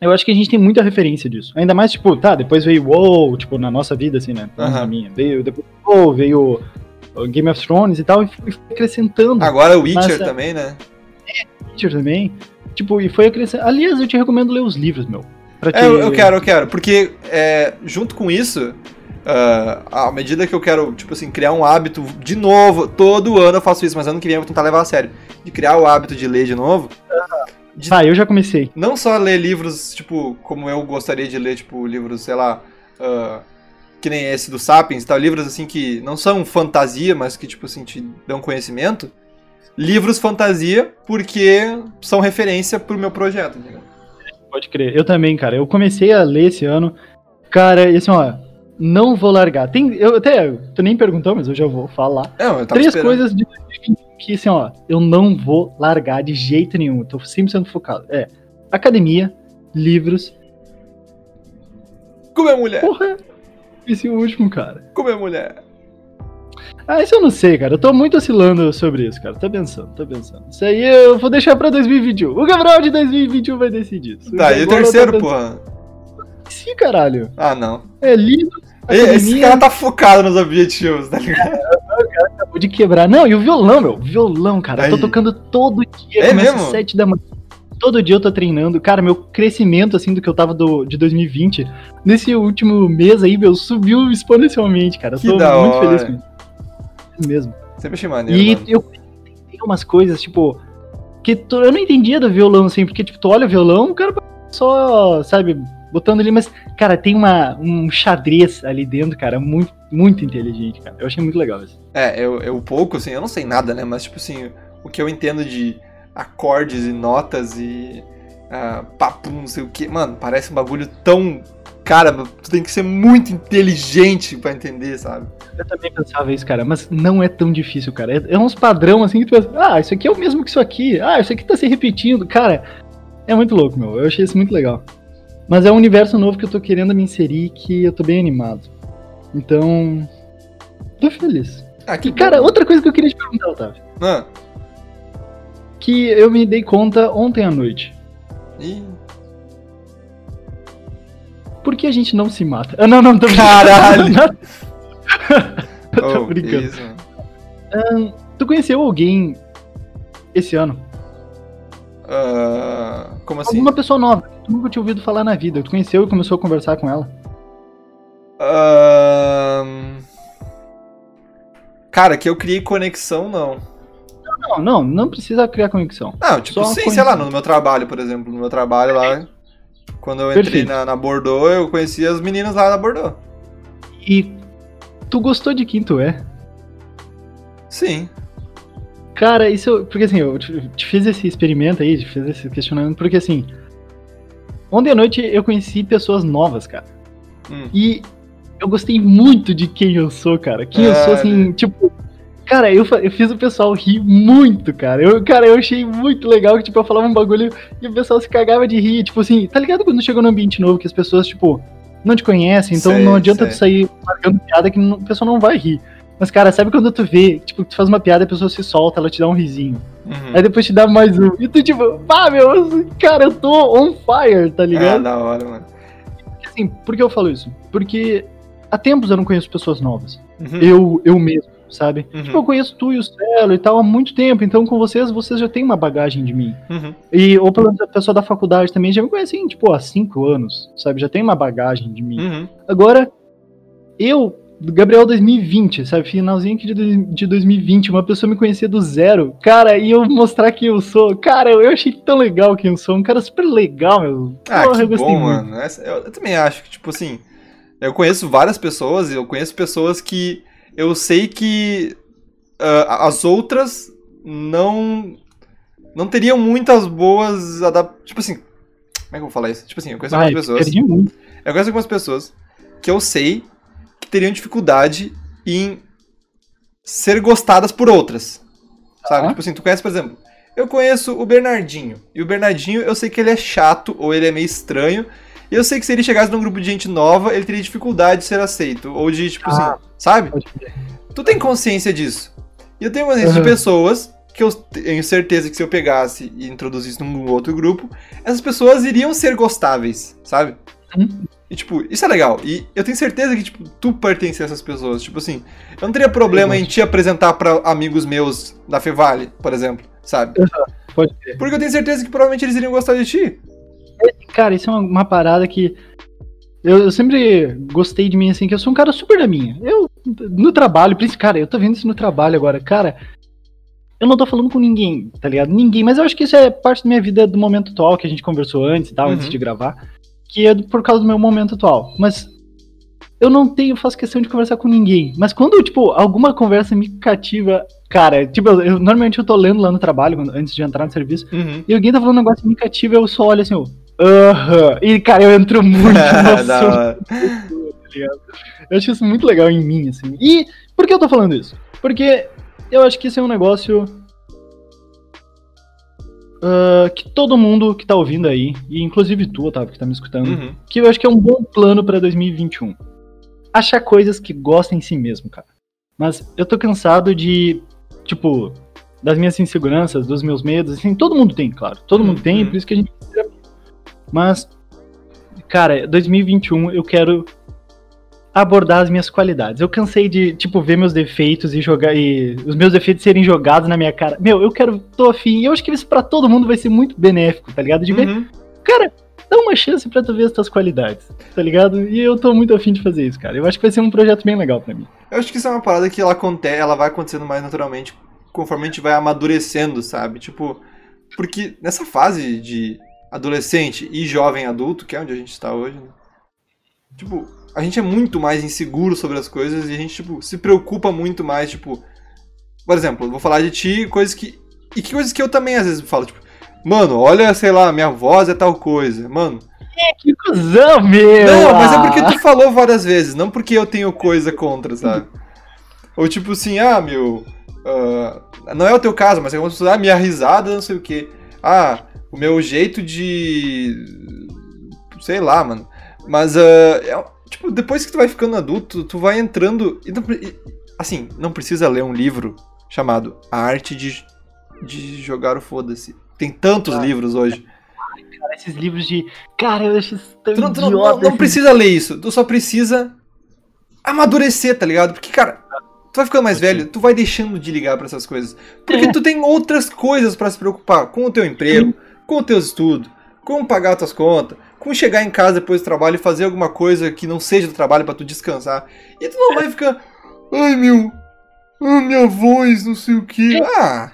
eu acho que a gente tem muita referência disso. Ainda mais, tipo, tá, depois veio WoW, tipo, na nossa vida, assim, né? Aham. na minha. Veio depois WoW, veio Game of Thrones e tal, e foi acrescentando. Agora o Witcher Mas, é- também, né? Witcher também. Tipo, e foi acrescentando. Aliás, eu te recomendo ler os livros, meu. Pra te... É, eu, eu quero, eu quero. Porque é, junto com isso, ah, à medida que eu quero, tipo assim, criar um hábito de novo, todo ano eu faço isso, mas ano que vem eu vou tentar levar a sério. De criar o hábito de ler de novo. De Ah, eu já comecei. não só ler livros, tipo, como eu gostaria de ler, tipo, livros, sei lá, ah, que nem esse do Sapiens, tal, livros assim que não são fantasia, mas que, tipo assim, te dão conhecimento. Livros fantasia, porque são referência pro meu projeto, entendeu? Pode crer. Eu também, cara. Eu comecei a ler esse ano. Cara, e assim, ó, não vou largar. Tem, eu até, tu nem perguntou, mas eu já vou falar. Não, eu tava Três esperando. coisas de 2020 que, assim, ó, eu não vou largar de jeito nenhum. Tô 100% focado. É, academia, livros. Comer mulher, Porra, esse último, cara. comer mulher. Ah, isso eu não sei, cara. Eu tô muito oscilando sobre isso, cara. Tô pensando, tô pensando. Isso aí eu vou deixar pra 2021. O Gabriel de 2021 vai decidir isso. Tá, e o terceiro, pensando- porra? Sim, caralho. Ah, não. É livro, E- Esse academia, cara tá focado nos objetivos, tá ligado? [LAUGHS] acabou de quebrar. Não, e o violão, meu. Violão, cara. Eu tô Aí. tocando todo dia. É mesmo? às 7 da manhã. Todo dia eu tô treinando. Cara, meu crescimento, assim, do que eu tava do, de 2020, nesse último mês aí, meu, subiu exponencialmente, cara. Eu Que tô muito hora. feliz com isso. Mesmo. Sempre achei maneiro, E mano. eu tem umas coisas, tipo, que tu- eu não entendia do violão, assim, porque, tipo, tu olha o violão, o cara só, sabe, botando ali, mas, cara, tem uma, um xadrez ali dentro, cara, muito, muito inteligente, cara. Eu achei muito legal isso. É, eu, eu pouco, assim, eu não sei nada, né? Mas, tipo assim, o que eu entendo de acordes e notas e ah, papo, não sei o que. Mano, parece um bagulho tão. Cara, tu tem que ser muito inteligente pra entender, sabe? Eu também pensava isso, cara, mas não é tão difícil, cara. É, é uns padrão, assim, que tu pensa, ah, isso aqui é o mesmo que isso aqui, ah, isso aqui tá se repetindo, cara. É muito louco, meu. Eu achei isso muito legal. Mas é um universo novo que eu tô querendo me inserir que eu tô bem animado. Então. Tô feliz. Ah, que E, cara, bom. outra coisa que eu queria te perguntar, Otávio. Ah, Que eu me dei conta ontem à noite. ih, Por que a gente não se mata? Ah, não, não, tô brincando. Caralho! [LAUGHS] Eu tô oh, brincando. mano. Tu conheceu alguém esse ano? Ah, como assim? Alguma pessoa nova que tu nunca tinha ouvido falar na vida. Tu conheceu e começou a conversar com ela. Cara, que eu criei conexão, não. Não, não, não precisa criar conexão. Não, tipo, sim, conheci. sei lá, no meu trabalho, por exemplo. No meu trabalho lá, quando eu entrei na, na Bordeaux, eu conheci as meninas lá na Bordeaux. E tu gostou de quem tu é? Sim. Cara, isso. Porque assim, eu te, te fiz esse experimento aí, te fiz esse questionamento, porque assim. Ontem à noite eu conheci pessoas novas, cara. Hum. E eu gostei muito de quem eu sou, cara. Quem eu sou, assim, tipo. Cara, eu, eu fiz o pessoal rir muito, cara. Eu, cara, eu achei muito legal que, tipo, eu falava um bagulho e o pessoal se cagava de rir. Tipo assim, tá ligado quando chegou num ambiente novo que as pessoas, tipo, não te conhecem, então Sei, não adianta sei. tu sair marcando piada que não- a pessoa não vai rir. Mas, cara, sabe quando tu vê, tipo, tu faz uma piada e a pessoa se solta, ela te dá um risinho. Uhum. Aí depois te dá mais um. E tu, tipo, pá, meu, cara, eu tô on fire, tá Ah, ligado? da hora, mano. Assim, por que eu falo isso? Porque há tempos eu não conheço pessoas novas. Uhum. Eu, eu mesmo, sabe? Uhum. Tipo, eu conheço tu e o Celo e tal há muito tempo, então com vocês, vocês já têm uma bagagem de mim. Uhum. E, ou pelo menos a pessoa da faculdade também já me conhecem, tipo, há cinco anos, sabe? Já tem uma bagagem de mim. Uhum. Agora, eu, Gabriel 2020, sabe? Finalzinho aqui de, dois- de 2020, uma pessoa me conhecer do zero, cara, e eu mostrar quem eu sou. Cara, eu achei tão legal quem eu sou, um cara super legal, meu. Ah, Porra, que bom, muito. mano. Essa- eu, eu também acho que, tipo assim, eu conheço várias pessoas, eu conheço pessoas que eu sei que ah, as outras não não teriam muitas boas adaptações. Tipo assim, como é que eu vou falar isso? Tipo assim, eu conheço Vai, algumas pessoas. muito. Eu conheço algumas pessoas que eu sei que teriam dificuldade em ser gostadas por outras. Sabe? Tipo assim, tu conhece, por exemplo, eu conheço o Bernardinho. E o Bernardinho, eu sei que ele é chato ou ele é meio estranho. E eu sei que se ele chegasse num grupo de gente nova, ele teria dificuldade de ser aceito. Ou de, tipo Ah. assim, sabe? Tu tem consciência disso. E eu tenho consciência de Uhum. pessoas que eu tenho certeza que se eu pegasse e introduzisse num outro grupo, essas pessoas iriam ser gostáveis, sabe? Uhum. E, tipo, isso é legal. E eu tenho certeza que, tipo, tu pertence a essas pessoas. Tipo assim, eu não teria problema em te apresentar pra amigos meus da Fevale, por exemplo, sabe? Pode crer. Porque eu tenho certeza que provavelmente eles iriam gostar de ti. Cara, isso é uma, uma parada que. Eu, eu sempre gostei de mim, assim, que eu sou um cara super da minha. Eu, no trabalho, cara, eu tô vendo isso no trabalho agora, cara. Eu não tô falando com ninguém, tá ligado? Ninguém, mas eu acho que isso é parte da minha vida do momento atual, que a gente conversou antes e tal, Uhum. antes de gravar. Que é por causa do meu momento atual. Mas eu não tenho, faço questão de conversar com ninguém. Mas quando, tipo, alguma conversa me cativa, cara, tipo, eu, eu- normalmente eu tô lendo lá no trabalho, antes de entrar no serviço, Uhum. e alguém tá falando um negócio que me cativa, eu só olho assim, ó. Aham. E, cara, eu entro muito [LAUGHS] tá ligado? [LAUGHS] Eu acho isso muito legal em mim, assim. E por que eu tô falando isso? Porque eu acho que isso é um negócio. ah, que todo mundo que tá ouvindo aí, e inclusive tu, Otávio, que tá me escutando, Uhum. que eu acho que é um bom plano pra 2021. Achar coisas que gostam em si mesmo, cara. Mas eu tô cansado de, tipo, das minhas inseguranças, dos meus medos, assim, todo mundo tem, claro. Todo mundo tem, Uhum. por isso que a gente precisa. Mas, cara, 2021 eu quero abordar as minhas qualidades. Eu cansei de, tipo, ver meus defeitos e jogar e os meus defeitos serem jogados na minha cara. Meu, eu quero, tô afim, e eu acho que isso pra todo mundo vai ser muito benéfico, tá ligado? De ver Uhum. cara, dá uma chance pra tu ver as tuas qualidades, tá ligado? E eu tô muito afim de fazer isso, cara. Eu acho que vai ser um projeto bem legal pra mim. Eu acho que isso é uma parada que ela, aconte ela vai acontecendo mais naturalmente conforme a gente vai amadurecendo, sabe? Tipo, porque nessa fase de adolescente e jovem adulto, que é onde a gente está hoje, né? Tipo, a gente é muito mais inseguro sobre as coisas e a gente, tipo, se preocupa muito mais, tipo... Por exemplo, eu vou falar de ti, coisas que... E que coisas que eu também às vezes falo, tipo... Mano, olha, sei lá, minha voz é tal coisa. Mano, Que cuzão, meu! não, mas é ah! porque tu falou várias vezes, não porque eu tenho coisa contra, sabe? Ou tipo assim, ah, meu. ah, não é o teu caso, mas é como se ah, minha risada, não sei o quê. Ah, o meu jeito de. Sei lá, mano. Mas, ah, é- tipo, depois que tu vai ficando adulto, tu vai entrando. e não e, assim, não precisa ler um livro chamado A Arte de, de Jogar o Foda-se. Tem tantos Ah. livros hoje. Cara, esses livros de. Cara, eu acho isso tão Tu não, tu não- não- não esses- precisa ler isso, tu só precisa amadurecer, tá ligado? Porque, cara, tu vai ficando mais velho, tu vai deixando de ligar pra essas coisas. Porque É. tu tem outras coisas pra se preocupar, com o teu emprego, com os teus estudos, com pagar tuas contas, com chegar em casa depois do trabalho e fazer alguma coisa que não seja do trabalho pra tu descansar. E tu não vai ficar, ai meu, ah, minha voz, não sei o que. Ah,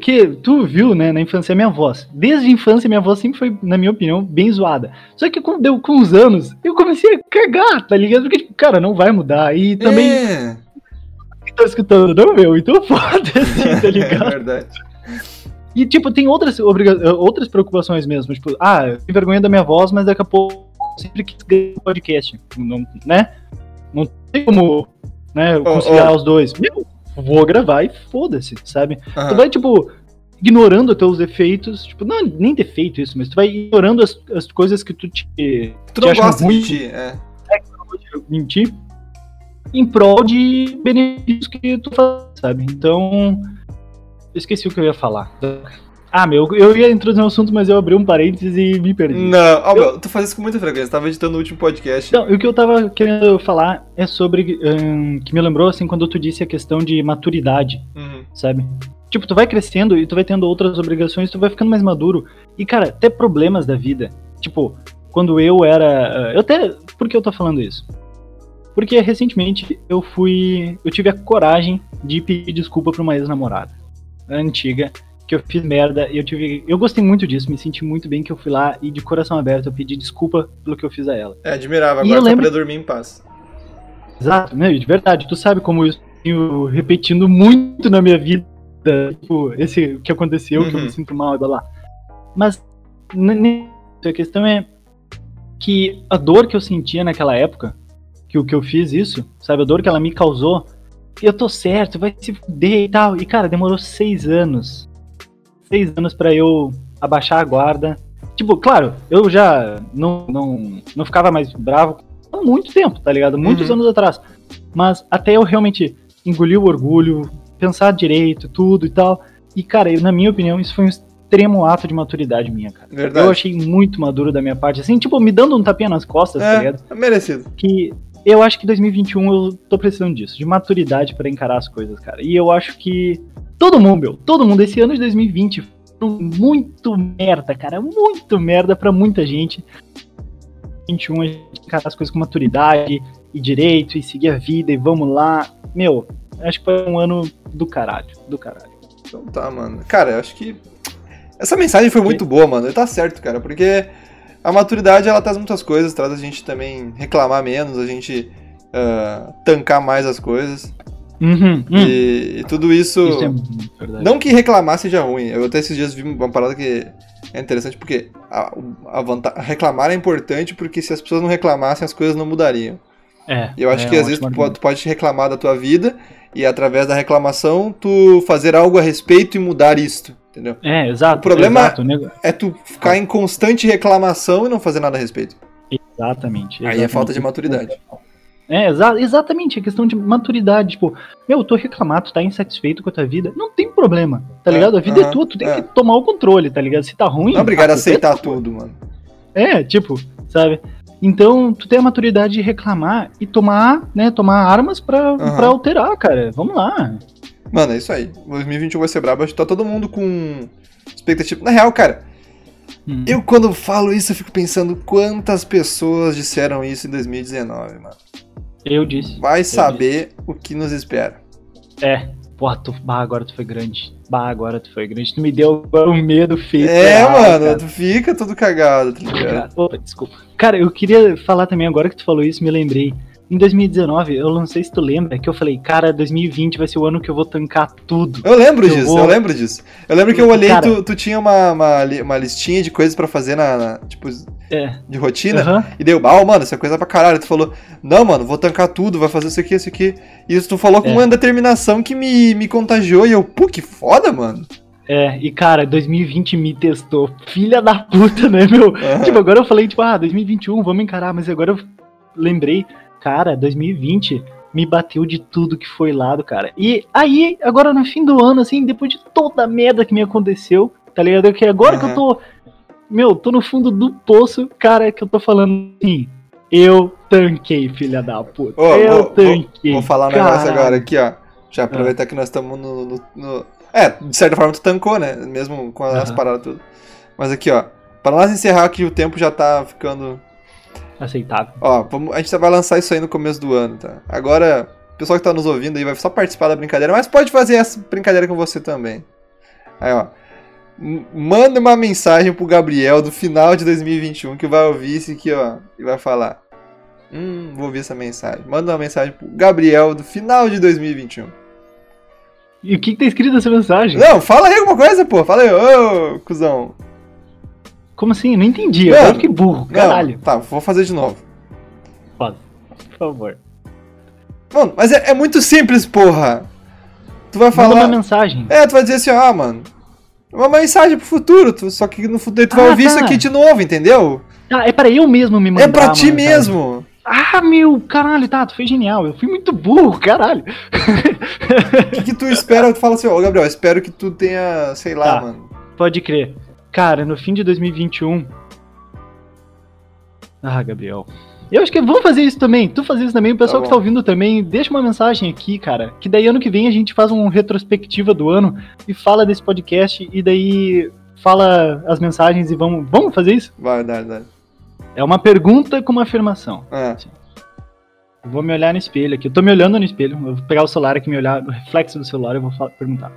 Que tu viu, né, na infância, a minha voz. Desde a infância, minha voz sempre foi, na minha opinião, bem zoada. Só que quando deu com os anos, eu comecei a cagar, tá ligado? Porque, tipo, cara, não vai mudar. E também, é, quem tá escutando, não, meu, então [LAUGHS] foda-se, tá [LAUGHS] é ligado? verdade. E, tipo, tem outras, outras preocupações mesmo. Tipo, ah, eu tenho vergonha da minha voz, mas daqui a pouco eu sempre quis ganhar um podcast. Não, né? Não tem como né, conciliar os dois. Meu, vou gravar e foda-se, sabe? Tu Aham. vai, tipo, ignorando os teus defeitos. Tipo, não, nem defeito isso, mas tu vai ignorando as, as coisas que tu te, Tu te não acha gosta ruim. de ti, é. mentir em prol de benefícios que tu faz, sabe? Então, eu esqueci o que eu ia falar. Ah, meu, eu ia introduzir um assunto, mas eu abri um parênteses e me perdi. Não, ó, meu, tu faz isso com muita frequência. Tava editando o último podcast. Então, o que eu tava querendo falar é sobre. hum, que me lembrou, assim, quando tu disse a questão de maturidade, Uhum. sabe? Tipo, tu vai crescendo e tu vai tendo outras obrigações, tu vai ficando mais maduro. E, cara, até problemas da vida. Tipo, quando eu era. Eu até. Por que eu tô falando isso? Porque recentemente eu fui. Eu tive a coragem de pedir desculpa pra uma ex-namorada. Antiga. Que eu fiz merda e eu tive. Eu gostei muito disso, me senti muito bem que eu fui lá e de coração aberto eu pedi desculpa pelo que eu fiz a ela. É, admirável. E Agora eu só lembro- poder dormir em paz. Exato, né? De verdade, tu sabe como isso eu repetindo muito na minha vida tipo, esse que aconteceu, que eu Uhum. me sinto mal e blá blá. Mas a questão é que a dor que eu sentia naquela época, que o que eu fiz isso, sabe, a dor que ela me causou, eu tô certo, vai se fuder e tal. E cara, demorou seis anos. Seis anos pra eu abaixar a guarda. Tipo, claro, eu já não, não, não ficava mais bravo há muito tempo, tá ligado? Muitos Uhum. anos atrás. Mas até eu realmente engolir o orgulho, pensar direito, tudo e tal. E, cara, eu, na minha opinião, isso foi um extremo ato de maturidade minha, cara. Verdade. Eu achei muito maduro da minha parte, assim, tipo, me dando um tapinha nas costas, tá ligado? É, é merecido. Que eu acho que 2021 eu tô precisando disso, de maturidade pra encarar as coisas, cara. E eu acho que todo mundo, meu, todo mundo, esse ano de 2020 foi muito merda, cara, muito merda pra muita gente. 21 a gente encarar as coisas com maturidade e direito e seguir a vida e vamos lá. Meu, acho que foi um ano do caralho, do caralho. Então tá, mano. Cara, eu acho que essa mensagem foi muito boa, mano. Tá certo, cara, porque a maturidade ela traz muitas coisas, traz a gente também reclamar menos, a gente ah, tancar mais as coisas. Uhum, hum. E, e tudo isso. Isso é. Não que reclamar seja ruim. Eu até esses dias vi uma parada que é interessante porque a, a reclamar é importante porque se as pessoas não reclamassem as coisas não mudariam. É, E eu acho é que um às vezes tu pode, tu pode reclamar da tua vida e através da reclamação tu fazer algo a respeito e mudar isto, entendeu? É, exato. O problema- exato, É tu ficar em constante reclamação e não fazer nada a respeito. Exatamente. Aí é exatamente. falta de maturidade. É, exa exatamente, é questão de maturidade. Tipo, meu, tu reclamar, tu tá insatisfeito com a tua vida, não tem problema, tá É, ligado? A vida é tua, tu tem é. que tomar o controle, tá ligado? Se tá ruim. Não é obrigado a é aceitar tudo, mano. É, tipo, sabe? Então, tu tem a maturidade de reclamar e tomar, né, tomar armas pra, pra alterar, cara. Vamos lá. Mano, é isso aí. 2021 vai ser brabo. Acho que tá todo mundo com expectativa. Na real, cara, Hum. eu quando falo isso, eu fico pensando quantas pessoas disseram isso em 2019, mano. Eu disse. Vai saber o que nos espera. É. Porra, tu, bah, agora tu foi grande. Bah, agora tu foi grande. Tu me deu um medo feito. É, mano, cara. tu fica todo cagado, tá ligado? Opa, desculpa. Cara, eu queria falar também, agora que tu falou isso, me lembrei. Em 2019, eu não sei se tu lembra, que eu falei, cara, 2020 vai ser o ano que eu vou tancar tudo. Eu lembro Eu disso, vou- eu lembro disso. Eu lembro que eu olhei, Cara- tu, tu tinha uma, uma, uma listinha de coisas pra fazer na, na- tipo, É. de rotina. Aham. E deu, ah, mano, isso é coisa pra caralho. Tu falou, não, mano, vou tancar tudo, vai fazer isso aqui, isso aqui. E isso tu falou com É. uma determinação que me, me contagiou. E eu, pô, que foda, mano. É, e cara, 2020 me testou. Filha da puta, né, meu? Aham. Tipo, agora eu falei, tipo, ah, 2021, vamos encarar, mas agora eu lembrei, cara, 2020 me bateu de tudo que foi lado, cara. E aí, agora no fim do ano, assim, depois de toda a merda que me aconteceu, tá ligado? Que agora que eu tô, meu, tô no fundo do poço, cara, que eu tô falando assim, eu tanquei, filha da puta. Ô, eu vou- tanquei. Vou falar um negócio Caralho. agora aqui, ó. Já aproveitar que nós estamos no, no- no- É, de certa forma tu tancou, né? Mesmo com as Aham. paradas tudo. Mas aqui, ó. Pra nós encerrar que o tempo já tá ficando. Aceitável. Ó, vamos, a gente vai lançar isso aí no começo do ano, tá? Agora, o pessoal que tá nos ouvindo aí vai só participar da brincadeira, mas pode fazer essa brincadeira com você também. Aí, ó. Manda uma mensagem pro Gabriel do final de 2021 que vai ouvir isso aqui, ó. E vai falar. Hum, vou ouvir essa mensagem. Manda uma mensagem pro Gabriel do final de 2021. E o que, que tá escrito nessa mensagem? Não, fala aí alguma coisa, pô. Fala aí, ô, cuzão. Como assim? Não entendi. Não. Agora eu fiquei burro, Não, caralho. tá, vou fazer de novo. Por favor. Mano, mas é, é muito simples, porra. Tu vai Manda falar. uma mensagem. É, tu vai dizer assim, ah, mano. Uma mensagem pro futuro, tu- só que no futuro tu vai Ah, ouvir isso tá. aqui de novo, entendeu? Ah, é pra eu mesmo me mandar. é pra ti mensagem. mesmo. Ah, meu, caralho, tá, tu foi genial. Eu fui muito burro, caralho. O que, que tu espera? Tu fala assim, ó, Gabriel, espero que tu tenha, sei lá, Tá. mano. Pode crer. Cara, no fim de 2021. Ah, Gabriel. Eu acho que vamos fazer isso também. Tu fazer isso também, o pessoal Tá que tá ouvindo também, deixa uma mensagem aqui, cara. Que daí ano que vem a gente faz uma retrospectiva do ano e fala desse podcast e daí fala as mensagens e vamos, vamos fazer isso? Vai, dá, dá. É uma pergunta com uma afirmação. É. Eu vou me olhar no espelho aqui. Eu tô me olhando no espelho. Eu vou pegar o celular aqui, me olhar no reflexo do celular e eu vou fa- perguntar.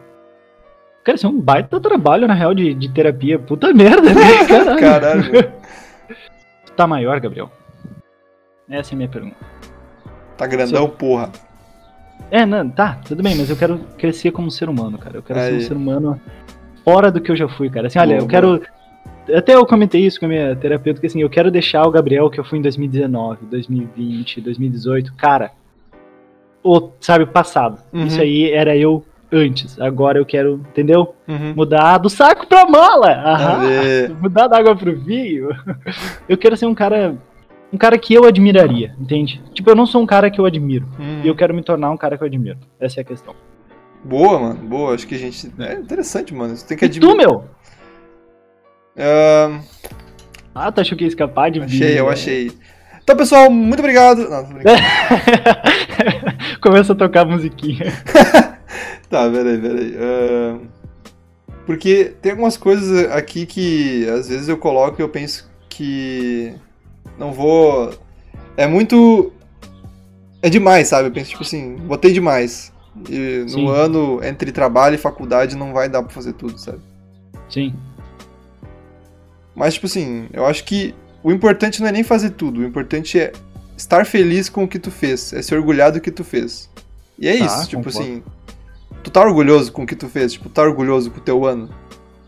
Cara, isso é um baita trabalho, na real, de, de terapia. Puta merda, né? [LAUGHS] Caralho. Caralho. Tá maior, Gabriel? Essa é a minha pergunta. Tá grandão, porra. É, não, tá, tudo bem, mas eu quero crescer como ser humano, cara. Eu quero ser um Aí. ser humano fora do que eu já fui, cara. Assim, olha, Boa, eu quero. Até eu comentei isso com a minha terapeuta, que assim, eu quero deixar o Gabriel que eu fui em 2019, 2020, 2018, cara. O, sabe, passado. Uhum. Isso aí era eu antes. Agora eu quero, entendeu? Uhum. Mudar do saco pra mala. Aê. [LAUGHS] Mudar da água pro vinho. Eu quero ser um cara. Um cara que eu admiraria, entende? Tipo, eu não sou um cara que eu admiro. Uhum. E eu quero me tornar um cara que eu admiro. Essa é a questão. Boa, mano. Boa. Acho que a gente. É interessante, mano. Você tem que E tu, meu? Ahn, Ah, tu achou que ia escapar de mim? achei, eu né? achei. Então, pessoal, muito obrigado. Não. [LAUGHS] Começa a tocar musiquinha. [LAUGHS] [LAUGHS] Tá, peraí, peraí. Ahn, porque tem algumas coisas aqui que às vezes eu coloco e eu penso que não vou. É muito. É demais, sabe? Eu penso, tipo assim, botei demais. E no Sim. ano entre trabalho e faculdade não vai dar pra fazer tudo, sabe? Sim. Mas, tipo assim, eu acho que o importante não é nem fazer tudo. O importante é estar feliz com o que tu fez. É se orgulhar do que tu fez. E é Tá, isso, tipo concordo. assim. Tu tá orgulhoso com o que tu fez? Tipo, tá orgulhoso com o teu ano?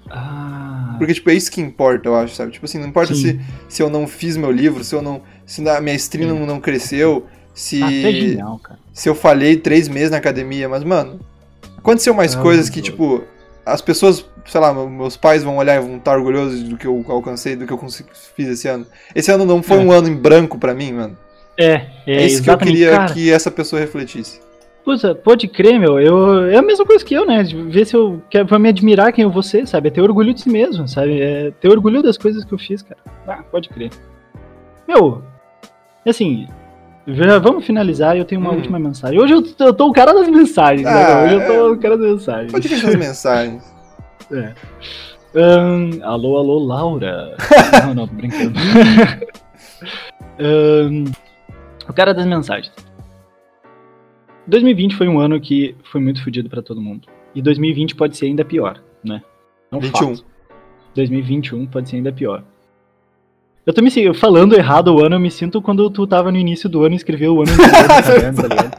Ah. Porque, tipo, é isso que importa, eu acho, sabe? Tipo assim, não importa Sim. se, se eu não fiz meu livro, se eu não. Se a minha stream Sim. não, não cresceu, se. Ah, é genial, cara. se eu falhei três meses na academia, mas, mano, aconteceu mais Ah, coisas que, tipo, as pessoas, sei lá, meus pais vão olhar e vão estar orgulhosos do que eu alcancei, do que eu consegui, fiz esse ano. Esse ano não foi É. um ano em branco pra mim, mano. É, É, é, isso que eu queria cara, que essa pessoa refletisse. Puta, pode crer, meu. Eu, é a mesma coisa que eu, né? De ver se eu quero pra me admirar quem eu vou ser, sabe? É ter orgulho de si mesmo, sabe? É ter orgulho das coisas que eu fiz, cara. Ah, pode crer. Meu, assim, já vamos finalizar e eu tenho uma Hum. última mensagem. Hoje eu, tô- eu tô o cara das mensagens, Ah, né? Hoje eu tô é. o cara das mensagens. Pode ver as mensagens. [LAUGHS] É. Ahn, alô, alô, Laura. [LAUGHS] não, não, tô brincando. [LAUGHS] Ahn, o cara das mensagens. 2020 foi um ano que foi muito fodido pra todo mundo. E 2020 pode ser ainda pior, né? Um 21. fato. 2021 pode ser ainda pior. Eu tô me falando errado o ano, eu me sinto quando tu tava no início do ano e escreveu o ano inteiro [LAUGHS] caderno, tá ligado?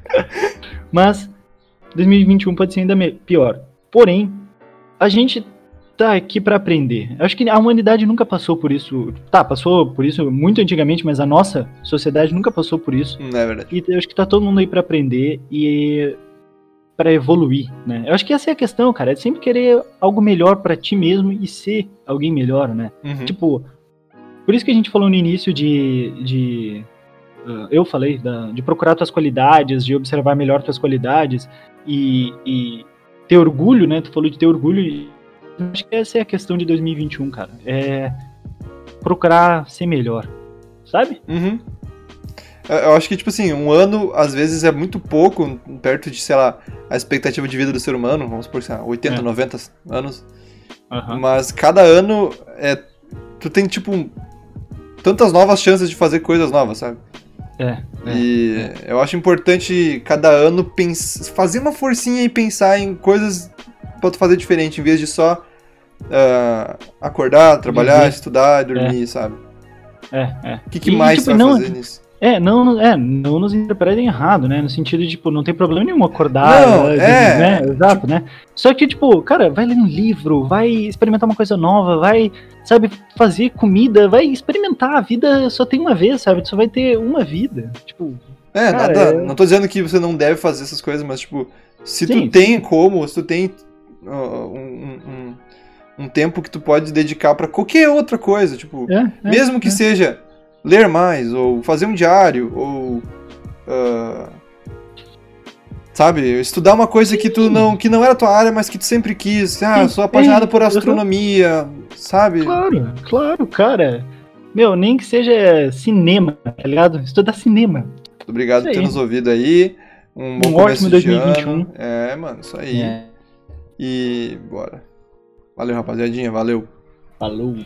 [LAUGHS] Mas 2021 pode ser ainda pior. Porém, a gente tá aqui pra aprender. Eu acho que a humanidade nunca passou por isso. Tá, passou por isso muito antigamente, mas a nossa sociedade nunca passou por isso. Não é verdade. E eu acho que tá todo mundo aí pra aprender e pra evoluir, né? Eu acho que essa é a questão, cara, é sempre querer algo melhor pra ti mesmo e ser alguém melhor, né? Uhum. Tipo, por isso que a gente falou no início de. de ah, eu falei da- de procurar tuas qualidades, de observar melhor tuas qualidades e, e ter orgulho, né? Tu falou de ter orgulho. Acho que essa é a questão de 2021, cara. É procurar ser melhor, sabe? Uhum. Eu eu acho que, tipo assim, um ano às vezes é muito pouco, perto de, sei lá, a expectativa de vida do ser humano, vamos supor, sei lá, 80, É. 90 anos. Aham. Mas cada ano é. Tu tem, tipo, tantas novas chances de fazer coisas novas, sabe? É. é. e eu acho importante cada ano fazer uma forcinha e pensar em coisas pra tu fazer diferente, em vez de só ah, acordar, trabalhar, Viver. estudar, dormir, sabe? É, é. O que, que E, mais tipo, tu vai fazer nisso? É, não, é, não nos interpretem errado, né? No sentido de, tipo, não tem problema nenhum acordar, Não, né? é, né? Exato, né? Só que, tipo, cara, vai ler um livro, vai experimentar uma coisa nova, vai, sabe, fazer comida, vai experimentar. A vida só tem uma vez, sabe? Tu só vai ter uma vida. Tipo, É, Cara, nada. é- Não tô dizendo que você não deve fazer essas coisas, mas, tipo, se Sim, tu tem como, se tu tem uh, um, um, um tempo que tu pode dedicar pra qualquer outra coisa, tipo, é, é, mesmo que é. seja ler mais, ou fazer um diário, ou. ah, sabe, estudar uma coisa que tu não. que não era tua área, mas que tu sempre quis. Ah, Sim, sou apaixonado é, por astronomia, sabe? Claro, claro, cara. Meu, nem que seja cinema, tá ligado? Estudar cinema. Muito obrigado por ter nos ouvido aí. Um bom Um começo ótimo de 2021. ano. É, mano, isso aí. E bora. Valeu, rapaziadinha, valeu. Falou.